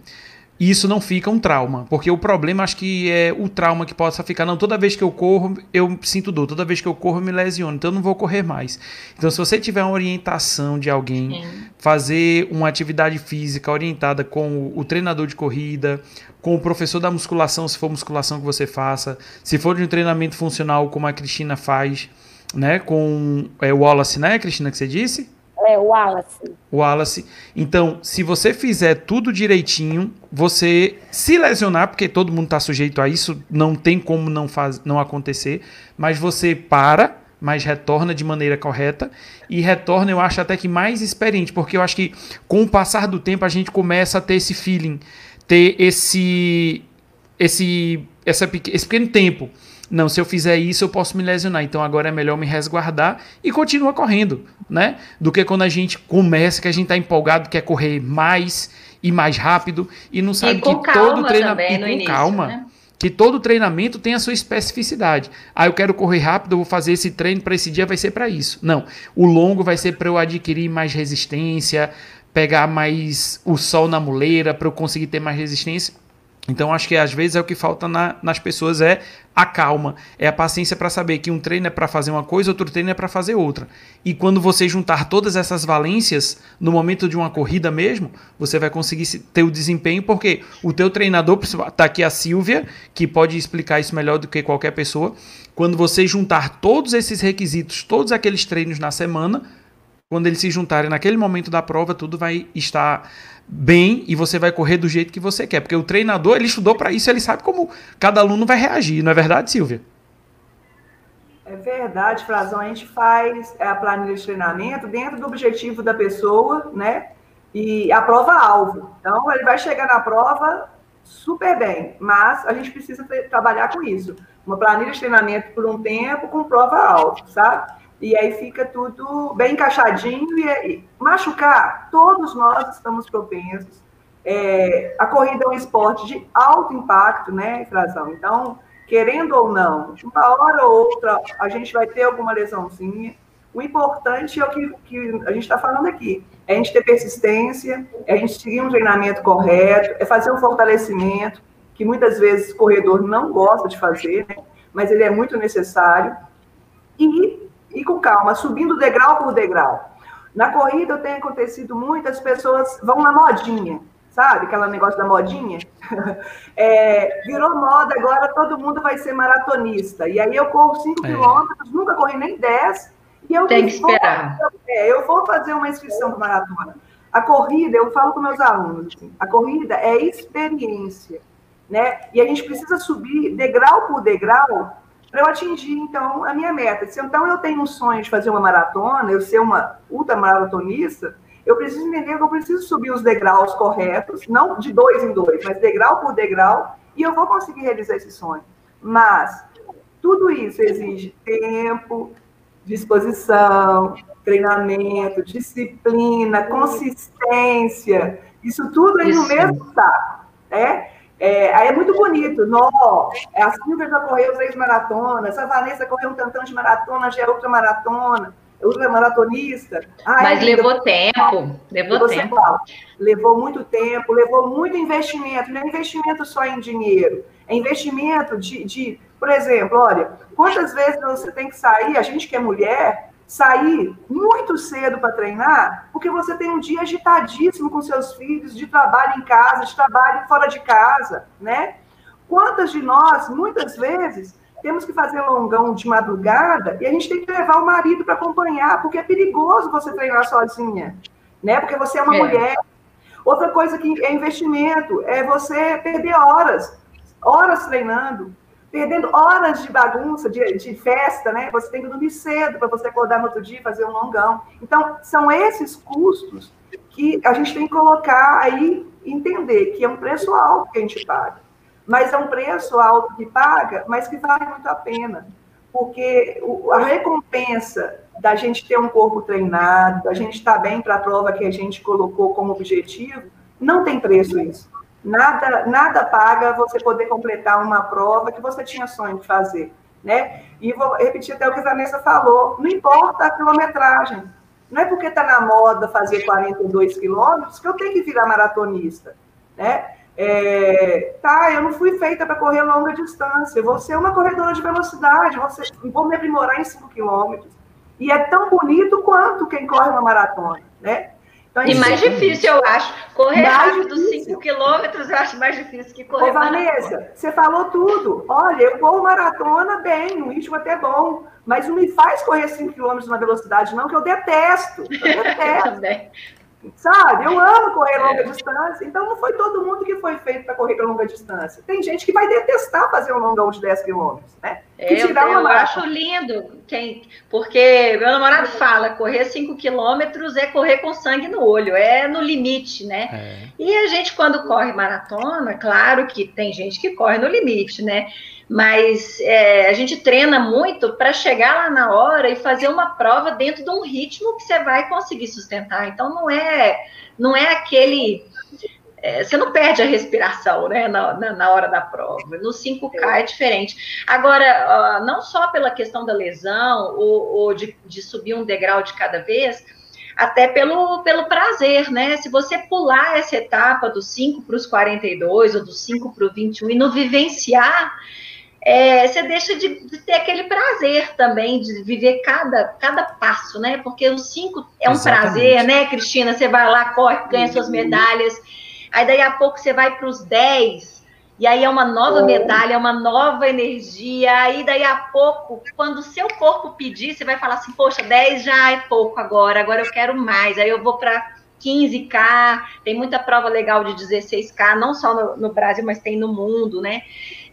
isso não fica um trauma, porque o problema acho que é o trauma que possa ficar, não, toda vez que eu corro, eu sinto dor, toda vez que eu corro, eu me lesiono, então eu não vou correr mais. Então, se você tiver uma orientação de alguém, Sim. fazer uma atividade física orientada com o, o, treinador de corrida, com o professor da musculação, se for musculação que você faça, se for de um treinamento funcional, como a Cristina faz, né, com é, o Wallace, né, Cristina, que você disse? É, o Wallace. Wallace. Então, se você fizer tudo direitinho, você se lesionar, porque todo mundo está sujeito a isso, não tem como não, faz, não acontecer, mas você para, mas retorna de maneira correta e retorna, eu acho até que mais experiente, porque eu acho que com o passar do tempo a gente começa a ter esse feeling, ter esse esse essa, esse pequeno tempo não, se eu fizer isso, eu posso me lesionar. Então agora é melhor me resguardar e continua correndo, né? Do que quando a gente começa, que a gente está empolgado, quer correr mais e mais rápido e não sabe e que todo treinamento. com início, calma. Né? Que todo treinamento tem a sua especificidade. Ah, eu quero correr rápido, eu vou fazer esse treino para esse dia, vai ser para isso. Não. O longo vai ser para eu adquirir mais resistência, pegar mais o sol na muleira, para eu conseguir ter mais resistência. Então acho que às vezes é o que falta na, nas pessoas é a calma, é a paciência para saber que um treino é para fazer uma coisa, outro treino é para fazer outra. E quando você juntar todas essas valências no momento de uma corrida mesmo, você vai conseguir ter o desempenho, porque o teu treinador, tá aqui a Silvia, que pode explicar isso melhor do que qualquer pessoa. Quando você juntar todos esses requisitos, todos aqueles treinos na semana, quando eles se juntarem naquele momento da prova, tudo vai estar bem e você vai correr do jeito que você quer. Porque o treinador, ele estudou para isso, ele sabe como cada aluno vai reagir, não é verdade, Silvia? É verdade, Frazão. A gente faz a planilha de treinamento dentro do objetivo da pessoa, né? E a prova-alvo. Então, ele vai chegar na prova super bem, mas a gente precisa trabalhar com isso. Uma planilha de treinamento por um tempo com prova alta, sabe? E aí fica tudo bem encaixadinho e, machucar, todos nós estamos propensos. É, a corrida é um esporte de alto impacto, né, Frazão? Então, querendo ou não, uma hora ou outra a gente vai ter alguma lesãozinha. O importante é o que, que a gente está falando aqui: é a gente ter persistência, é a gente seguir um treinamento correto, é fazer um fortalecimento, que muitas vezes o corredor não gosta de fazer, né? mas ele é muito necessário. E, e com calma, subindo degrau por degrau. Na corrida tem acontecido muitas pessoas vão na modinha sabe? Aquele negócio da modinha. É, virou moda, agora todo mundo vai ser maratonista. E aí eu corro 5 é. quilômetros, nunca corri nem 10. E eu Tem que esperar. Vou, é, eu vou fazer uma inscrição para maratona. A corrida, eu falo com meus alunos, assim, a corrida é experiência. Né? E a gente precisa subir degrau por degrau para eu atingir, então, a minha meta. Se então eu tenho um sonho de fazer uma maratona, eu ser uma ultramaratonista, eu preciso entender que eu preciso subir os degraus corretos, não de dois em dois, mas degrau por degrau, e eu vou conseguir realizar esse sonho. Mas tudo isso exige tempo, disposição, treinamento, disciplina, consistência, isso tudo aí no mesmo saco, né? É, aí é muito bonito, nó, é a Silvia já correu três maratonas, a Vanessa correu um tantão de maratona, já é outra maratona, ultramaratonista. Ai, Mas levou tempo, levou tempo. Fala, levou muito tempo, levou muito investimento. Não é investimento só em dinheiro, é investimento de, de, por exemplo, olha, quantas vezes você tem que sair, a gente que é mulher, sair muito cedo para treinar, porque você tem um dia agitadíssimo com seus filhos, de trabalho em casa, de trabalho fora de casa, né? Quantas de nós, muitas vezes, temos que fazer longão de madrugada e a gente tem que levar o marido para acompanhar, porque é perigoso você treinar sozinha, né? Porque você é uma é. mulher. Outra coisa que é investimento é você perder horas, horas treinando, perdendo horas de bagunça, de, de festa, né? Você tem que dormir cedo para você acordar no outro dia e fazer um longão. Então, são esses custos que a gente tem que colocar aí, entender que é um preço alto que a gente paga mas é um preço alto que paga, mas que vale muito a pena, porque a recompensa da gente ter um corpo treinado, da gente estar bem para a prova que a gente colocou como objetivo, não tem preço isso. Nada, nada paga você poder completar uma prova que você tinha sonho de fazer, né? E vou repetir até o que a Vanessa falou, não importa a quilometragem, não é porque está na moda fazer 42 quilômetros que eu tenho que virar maratonista, né? É, tá, eu não fui feita para correr longa distância, vou ser uma corredora de velocidade, vou, ser, vou me aprimorar em 5 quilômetros. E é tão bonito quanto quem corre uma maratona, né? Então, e mais é difícil, eu acho. Correr mais rápido 5 quilômetros eu acho mais difícil que correr Ô, Vanessa, você falou tudo. Olha, eu corro maratona bem, um ritmo até bom, mas não me faz correr 5 quilômetros na velocidade, não, que eu detesto. Eu detesto. Sabe? Eu amo correr longa é. distância, então não foi todo mundo que foi feito para correr longa distância. Tem gente que vai detestar fazer um longão de 10 quilômetros, né? É, eu, eu acho lindo, quem, porque meu namorado fala, correr 5 quilômetros é correr com sangue no olho, é no limite, né? É. E a gente, quando corre maratona, claro que tem gente que corre no limite, né? mas é, a gente treina muito para chegar lá na hora e fazer uma prova dentro de um ritmo que você vai conseguir sustentar. Então não é não é aquele é, você não perde a respiração né, na, na, na hora da prova. No 5K é diferente. Agora, não só pela questão da lesão ou, ou de, de subir um degrau de cada vez, até pelo, pelo prazer, né? Se você pular essa etapa dos 5 para os 42 ou dos 5 para o 21 e não vivenciar é, você deixa de, de, ter aquele prazer também de viver cada, cada passo, né? Porque os cinco é um Exatamente. prazer, né, Cristina? Você vai lá, corre, ganha suas medalhas, aí daí a pouco você vai para os dez, e aí é uma nova medalha, é uma nova energia, aí daí a pouco, quando o seu corpo pedir, você vai falar assim, poxa, 10 já é pouco agora, agora eu quero mais, aí eu vou para 15K, tem muita prova legal de 16K, não só no, no Brasil, mas tem no mundo, né?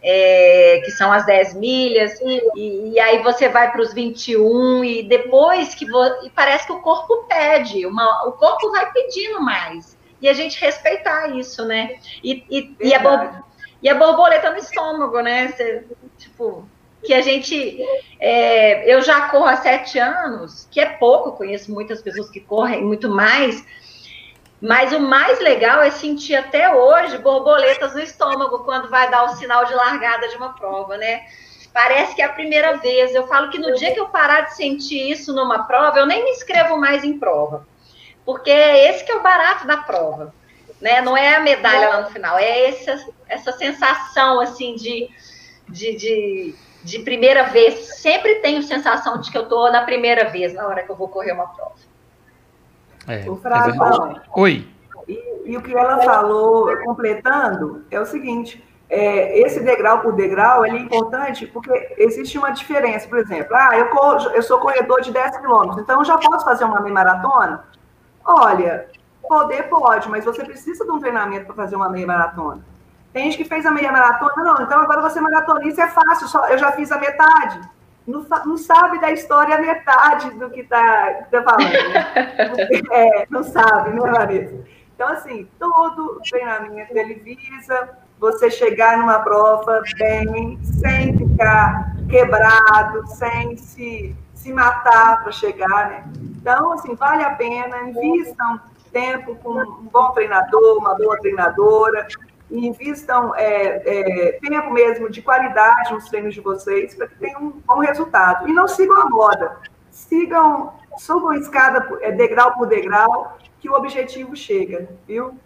é, que são as 10 milhas, e, e aí você vai para os 21, e depois que e parece que o corpo pede, uma, o corpo vai pedindo mais. E a gente respeitar isso, né? E, e, e, a, bor e a borboleta no estômago, né? Você, tipo, que a gente. É, eu já corro há sete anos, que é pouco, conheço muitas pessoas que correm muito mais, mas o mais legal é sentir até hoje borboletas no estômago quando vai dar o sinal de largada de uma prova, né? Parece que é a primeira vez. Eu falo que no dia que eu parar de sentir isso numa prova, eu nem me inscrevo mais em prova. Porque é esse que é o barato da prova. Né? Não é a medalha lá no final, é essa, essa sensação assim de, de, de, de primeira vez. Sempre tenho sensação de que eu estou na primeira vez na hora que eu vou correr uma prova. É, o é Oi. E, e, o que ela falou, completando, é o seguinte: é, esse degrau por degrau ele é importante porque existe uma diferença. Por exemplo, ah, eu, corro, eu sou corredor de 10 quilômetros, então eu já posso fazer uma meia maratona? Olha, poder pode, mas você precisa de um treinamento para fazer uma meia maratona. Tem gente que fez a meia maratona, não, então agora você maratonista é fácil, só, eu já fiz a metade não, não sabe da história a metade do que está tá falando. Né? é, não sabe, né, Larissa? Então, assim, todo treinamento ele visa você chegar numa prova bem, sem ficar quebrado, sem se, se matar para chegar, né? Então, assim, vale a pena, invistam tempo com um bom treinador, uma boa treinadora, invistam é, é, tempo mesmo de qualidade nos treinos de vocês para que tenham um bom resultado. E não sigam a moda, sigam, subam escada é, degrau por degrau, que o objetivo chega, viu?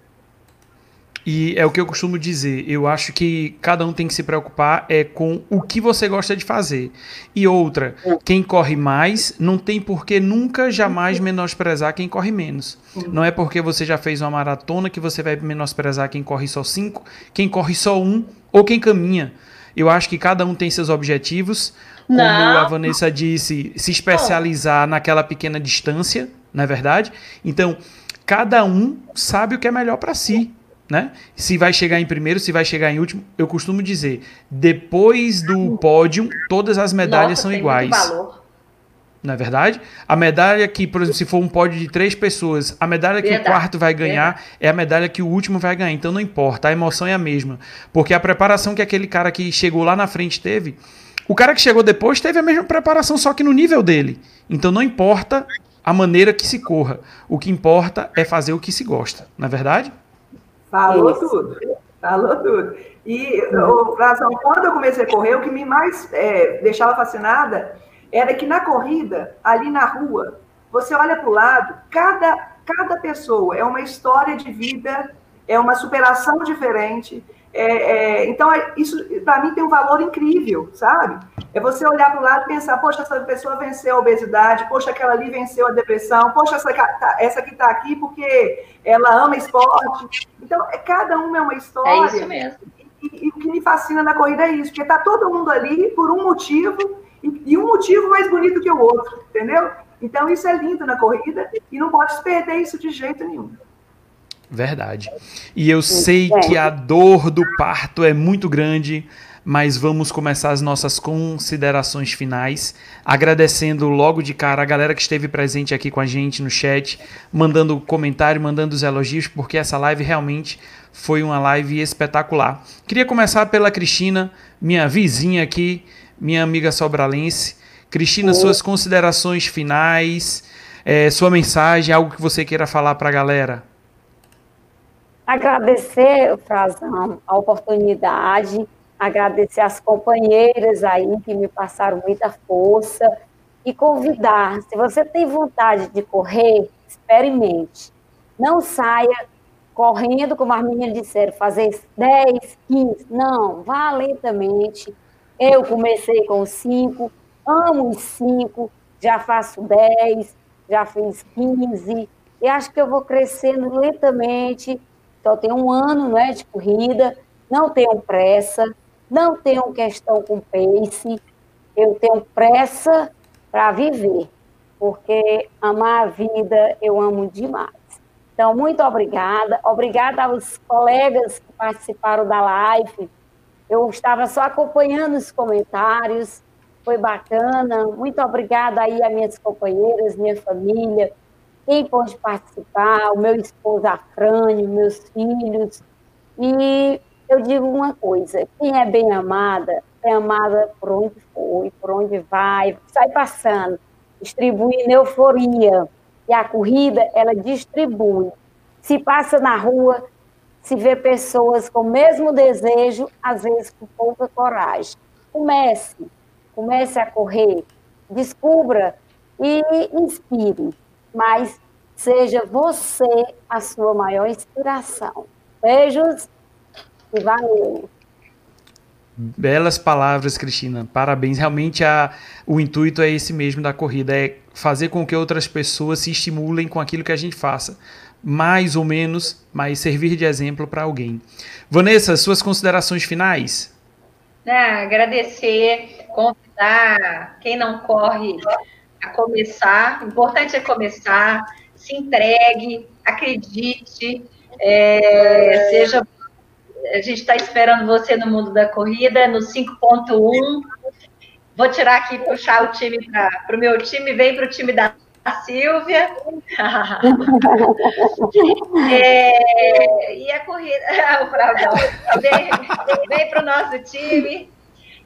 E é o que eu costumo dizer. Eu acho que cada um tem que se preocupar é com o que você gosta de fazer. E outra, quem corre mais não tem por que nunca jamais menosprezar quem corre menos. Não é porque você já fez uma maratona que você vai menosprezar quem corre só cinco, quem corre só um ou quem caminha. Eu acho que cada um tem seus objetivos. Como não. a Vanessa disse, se especializar naquela pequena distância, não é verdade? Então, cada um sabe o que é melhor para si né? Se vai chegar em primeiro, se vai chegar em último, eu costumo dizer, depois do pódio, todas as medalhas Nossa, são iguais. Não é verdade? A medalha que, por exemplo, se for um pódio de três pessoas, a medalha que verdade, o quarto vai ganhar verdade. é a medalha que o último vai ganhar. Então não importa, a emoção é a mesma. Porque a preparação que aquele cara que chegou lá na frente teve, o cara que chegou depois teve a mesma preparação, só que no nível dele. Então não importa a maneira que se corra. O que importa é fazer o que se gosta, não é verdade? Falou Isso. tudo. Falou tudo. E, o, Razão, quando eu comecei a correr, o que me mais é, deixava fascinada era que na corrida, ali na rua, você olha para o lado, cada, cada pessoa é uma história de vida, é uma superação diferente. É, é, então, é, isso para mim tem um valor incrível, sabe? É você olhar para o lado e pensar, poxa, essa pessoa venceu a obesidade, poxa, aquela ali venceu a depressão, poxa, essa, tá, essa que está aqui porque ela ama esporte. Então, é, cada uma é uma história. É isso mesmo. E, e o que me fascina na corrida é isso, porque está todo mundo ali por um motivo, e, e um motivo mais bonito que o outro, entendeu? Então, isso é lindo na corrida, e não pode perder isso de jeito nenhum. Verdade. E eu sei que a dor do parto é muito grande, mas vamos começar as nossas considerações finais, agradecendo logo de cara a galera que esteve presente aqui com a gente no chat, mandando comentário, mandando os elogios, porque essa live realmente foi uma live espetacular. Queria começar pela Cristina, minha vizinha aqui, minha amiga sobralense. Cristina, suas considerações finais, é, sua mensagem, algo que você queira falar para a galera. Agradecer, Frazão, a oportunidade, agradecer as companheiras aí que me passaram muita força e convidar, se você tem vontade de correr, experimente. Não saia correndo, como as meninas disseram, fazer 10, 15. Não, vá lentamente. Eu comecei com 5, amo os 5, já faço 10, já fiz 15, e acho que eu vou crescendo lentamente só tenho um ano né, de corrida, não tenho pressa, não tenho questão com pace, eu tenho pressa para viver, porque amar a vida eu amo demais. Então, muito obrigada. Obrigada aos colegas que participaram da live. Eu estava só acompanhando os comentários, foi bacana. Muito obrigada aí a minhas companheiras, minha família, quem pode participar, o meu esposo Afrânio, meus filhos. E eu digo uma coisa: quem é bem amada, é amada por onde foi, por onde vai, sai passando, distribuindo euforia. E a corrida, ela distribui. Se passa na rua, se vê pessoas com o mesmo desejo, às vezes com pouca coragem. Comece, comece a correr, descubra e inspire, mas seja você a sua maior inspiração. Beijos e valeu! Belas palavras, Cristina. Parabéns. Realmente a, o intuito é esse mesmo da corrida, é fazer com que outras pessoas se estimulem com aquilo que a gente faça. Mais ou menos, mas servir de exemplo para alguém. Vanessa, suas considerações finais? Ah, agradecer, convidar quem não corre a começar. O importante é começar, se entregue, acredite, é, seja a gente está esperando você no mundo da corrida, no 5.1. Vou tirar aqui, puxar o time para o meu time, vem para o time da Silvia. é, e a corrida, o Fraudão, vem, vem para o nosso time.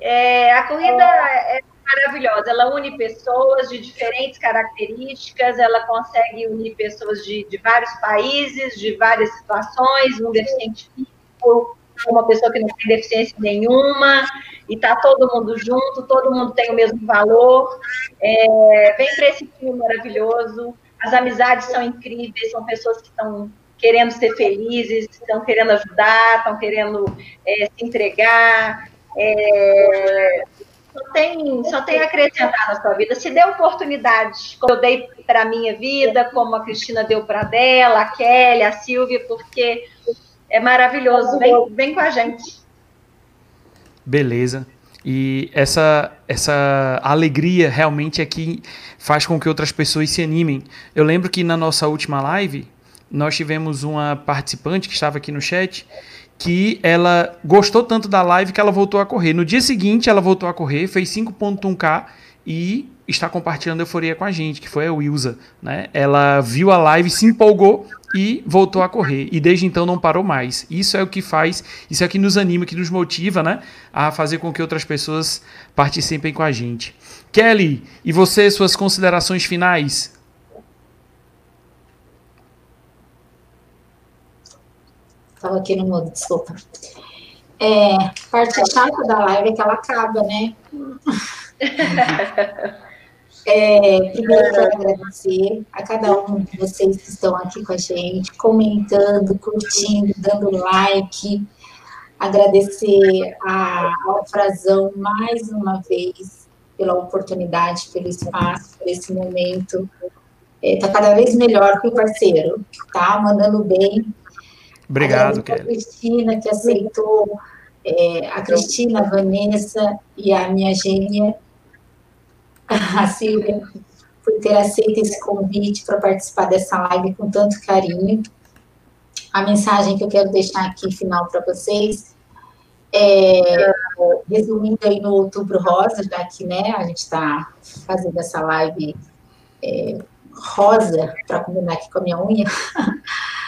É, a corrida é maravilhosa, ela une pessoas de diferentes características, ela consegue unir pessoas de, de vários países, de várias situações, um deficiente físico uma pessoa que não tem deficiência nenhuma, e tá todo mundo junto, todo mundo tem o mesmo valor. É, vem para esse time maravilhoso, as amizades são incríveis, são pessoas que estão querendo ser felizes, estão querendo ajudar, estão querendo é, se entregar. É, só tem, só tem acrescentar na sua vida. Se dê oportunidade, como eu dei para a minha vida, como a Cristina deu para dela, a Kelly, a Silvia, porque é maravilhoso. Vem, vem com a gente. Beleza. E essa, essa alegria realmente é que faz com que outras pessoas se animem. Eu lembro que na nossa última live, nós tivemos uma participante que estava aqui no chat que ela gostou tanto da live que ela voltou a correr. No dia seguinte, ela voltou a correr, fez 5.1K e está compartilhando euforia com a gente, que foi a Wilza. Né? Ela viu a live, se empolgou e voltou a correr. E desde então não parou mais. Isso é o que faz, isso é o que nos anima, que nos motiva, né? A fazer com que outras pessoas participem com a gente. Kelly, e você, suas considerações finais? Estava aqui no modo, desculpa. É, parte chata da live é que ela acaba, né? É, primeiro, quero agradecer a cada um de vocês que estão aqui com a gente, comentando, curtindo, dando like. Agradecer a, ao Frazão mais uma vez pela oportunidade, pelo espaço, por esse momento. Está é, cada vez melhor que o parceiro, tá mandando bem. Obrigado, Kelly. A Cristina, que aceitou, é, a Cristina, a Vanessa e a minha gênia a Silvia, por ter aceito esse convite para participar dessa live com tanto carinho. A mensagem que eu quero deixar aqui final para vocês é, resumindo aí no Outubro Rosa, já que né, a gente está fazendo essa live é, rosa, para combinar aqui com a minha unha.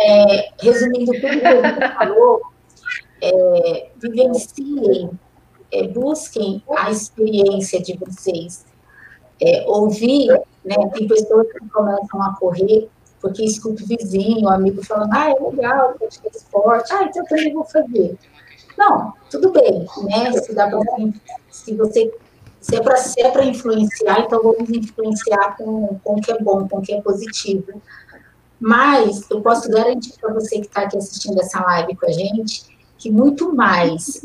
é, resumindo tudo que gente falou, é, vivenciem é, busquem a experiência de vocês. É, ouvir, né, tem pessoas que começam a correr porque escuta o vizinho, o amigo falando, ah, é legal, praticar esporte, ah, então eu também vou fazer. Não, tudo bem, né, se dá para se você, se é para é influenciar, então vamos influenciar com, com o que é bom, com o que é positivo. Mas eu posso garantir para você que está aqui assistindo essa live com a gente, que muito mais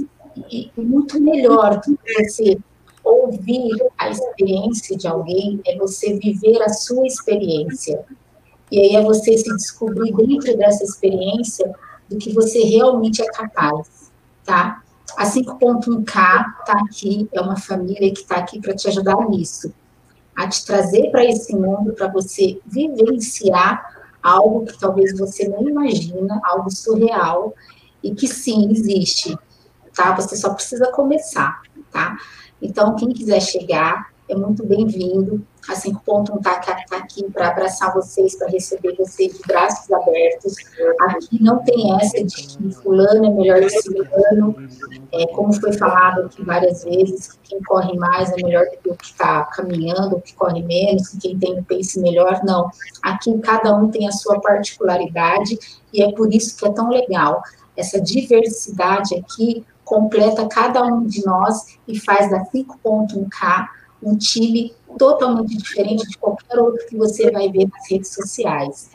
e, muito melhor do que você ouvir a experiência de alguém é você viver a sua experiência. E aí é você se descobrir dentro dessa experiência do que você realmente é capaz, tá? A 5.1K está aqui, é uma família que está aqui para te ajudar nisso, a te trazer para esse mundo, para você vivenciar algo que talvez você não imagina, algo surreal, e que sim, existe tá? Você só precisa começar, tá? Então, quem quiser chegar, é muito bem-vindo. A 5.1 está tá aqui para abraçar vocês, para receber vocês de braços abertos. Aqui não tem essa de que fulano é melhor que fulano. É, como foi falado aqui várias vezes, quem corre mais é melhor do que o que está caminhando, o que corre menos, quem tem pace melhor. Não. Aqui cada um tem a sua particularidade e é por isso que é tão legal. Essa diversidade aqui completa cada um de nós e faz da 5.1K um time totalmente diferente de qualquer outro que você vai ver nas redes sociais.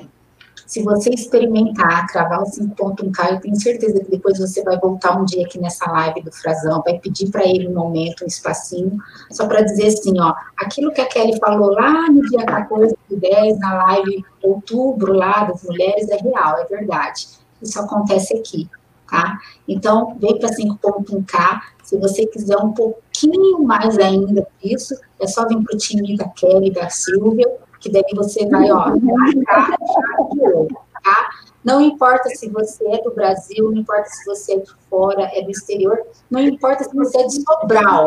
Se você experimentar cravar o 5.1K, eu tenho certeza que depois você vai voltar um dia aqui nessa live do Frazão, vai pedir para ele um momento, um espacinho, só para dizer assim, ó, aquilo que a Kelly falou lá no dia 14 do 10, na live outubro lá das mulheres, é real, é verdade. Isso acontece aqui tá? Então, vem para 5.1K, se você quiser um pouquinho mais ainda disso, é só vir para o time da Kelly e da Silvia, que daí você vai, ó, marcar tá? Não importa se você é do Brasil, não importa se você é de fora, é do exterior, não importa se você é de Sobral,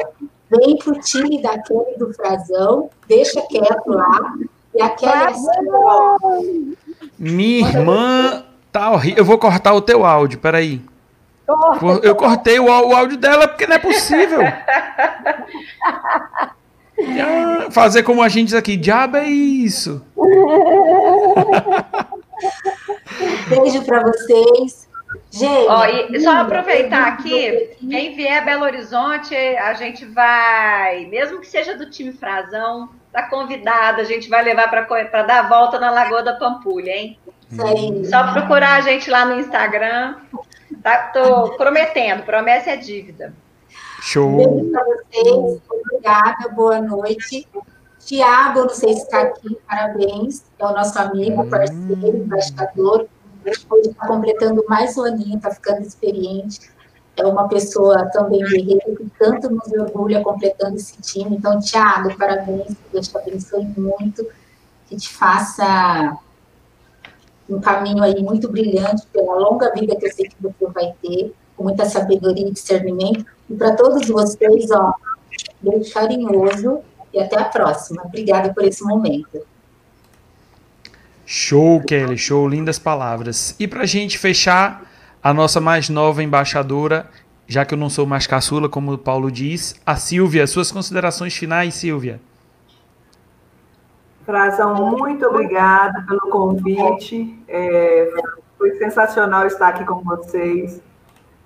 vem para o time da Kelly do Frazão, deixa quieto lá, e a Kelly é assim, Minha irmã tá horrível. Eu vou cortar o teu áudio, peraí. Corta, eu cortei o, o, áudio dela porque não é possível. Fazer como a gente diz aqui, diabo é isso. Beijo para vocês. Gente, Ó, e só aproveitar aqui, quem vier Belo Horizonte, a gente vai, mesmo que seja do time Frazão, tá convidada, a gente vai levar para dar a volta na Lagoa da Pampulha, hein? Só procurar a gente lá no Instagram. Tá, tô prometendo, promessa é dívida. Show. Beijo para vocês, obrigada, boa noite. Tiago, não sei se está aqui, parabéns, é o nosso amigo, hum. parceiro, embaixador. Hoje está completando mais um aninho, está ficando experiente. É uma pessoa também guerreira que tanto nos orgulha completando esse time. Então, Tiago, parabéns, que Deus te abençoe muito, que te faça um caminho aí muito brilhante pela longa vida que eu sei que você vai ter, com muita sabedoria e discernimento. E para todos vocês, ó, beijo carinhoso e até a próxima. Obrigada por esse momento. Show, Kelly, show, lindas palavras. E para a gente fechar, a nossa mais nova embaixadora, já que eu não sou mais caçula, como o Paulo diz, a Silvia. Suas considerações finais, Silvia. Frazão, muito obrigada pelo convite. É, foi sensacional estar aqui com vocês.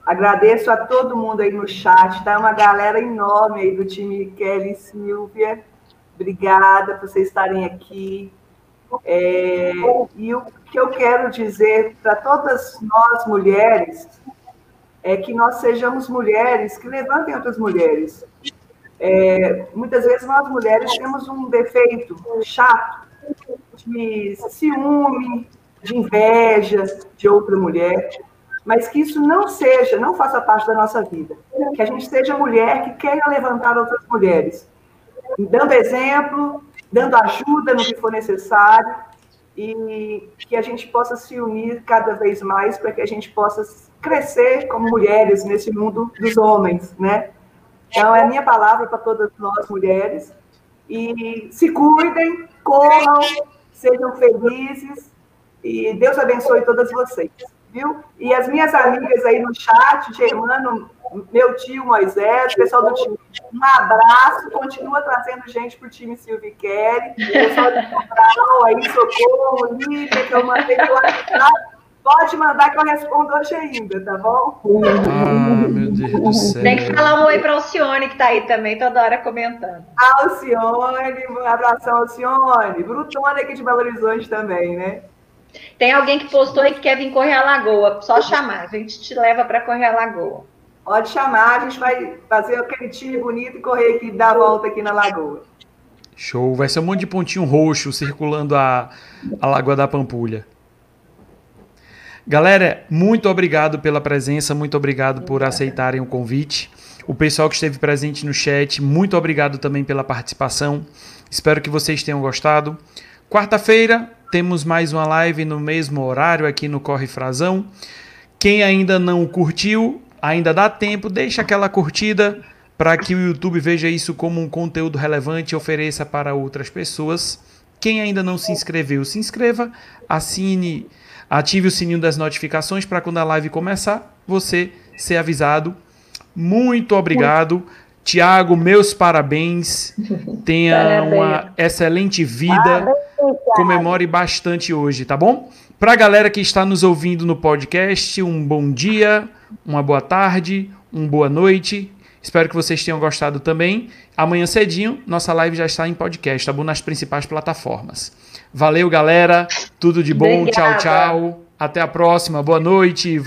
Agradeço a todo mundo aí no chat, tá? Uma galera enorme aí do time Kelly e Silvia. Obrigada por vocês estarem aqui. É, e o que eu quero dizer para todas nós mulheres é que nós sejamos mulheres que levantem outras mulheres. É, muitas vezes nós mulheres temos um defeito chato de ciúme, de inveja de outra mulher, mas que isso não seja, não faça parte da nossa vida. Que a gente seja mulher que queira levantar outras mulheres, dando exemplo, dando ajuda no que for necessário e que a gente possa se unir cada vez mais para que a gente possa crescer como mulheres nesse mundo dos homens, né? Então, é a minha palavra para todas nós mulheres. E se cuidem, corram, sejam felizes. E Deus abençoe todas vocês. Viu? E as minhas amigas aí no chat, Germano, meu tio Moisés, pessoal do time, um abraço, continua trazendo gente para o time Silvio Kelly, pessoal do Central aí, Socorro, Lívia, que eu mandei WhatsApp, Pode mandar que eu respondo hoje ainda, tá bom? Ah, meu Deus do céu. Tem que falar um oi para a Alcione, que tá aí também, toda hora comentando. Alcione, um abração, Alcione. Brutona aqui de Belo Horizonte também, né? Tem alguém que postou aí que quer vir correr a lagoa. Só chamar, a gente te leva para correr a lagoa. Pode chamar, a gente vai fazer aquele time bonito e correr aqui, dar a volta aqui na lagoa. Show, vai ser um monte de pontinho roxo circulando a, a Lagoa da Pampulha. Galera, muito obrigado pela presença, muito obrigado por aceitarem o convite. O pessoal que esteve presente no chat, muito obrigado também pela participação. Espero que vocês tenham gostado. Quarta-feira temos mais uma live no mesmo horário aqui no Corre Frazão. Quem ainda não curtiu, ainda dá tempo, deixa aquela curtida, para que o YouTube veja isso como um conteúdo relevante e ofereça para outras pessoas. Quem ainda não se inscreveu, se inscreva, assine, ative o sininho das notificações para quando a live começar, você ser avisado. Muito obrigado. Tiago, meus parabéns. Tenha Parabéns. uma excelente vida. Comemore bastante hoje, tá bom? Pra galera que está nos ouvindo no podcast, um bom dia, uma boa tarde, uma boa noite. Espero que vocês tenham gostado também. Amanhã cedinho, nossa live já está em podcast, tá bom? Nas principais plataformas. Valeu, galera. Tudo de bom. Obrigada. Tchau, tchau. Até a próxima. Boa noite.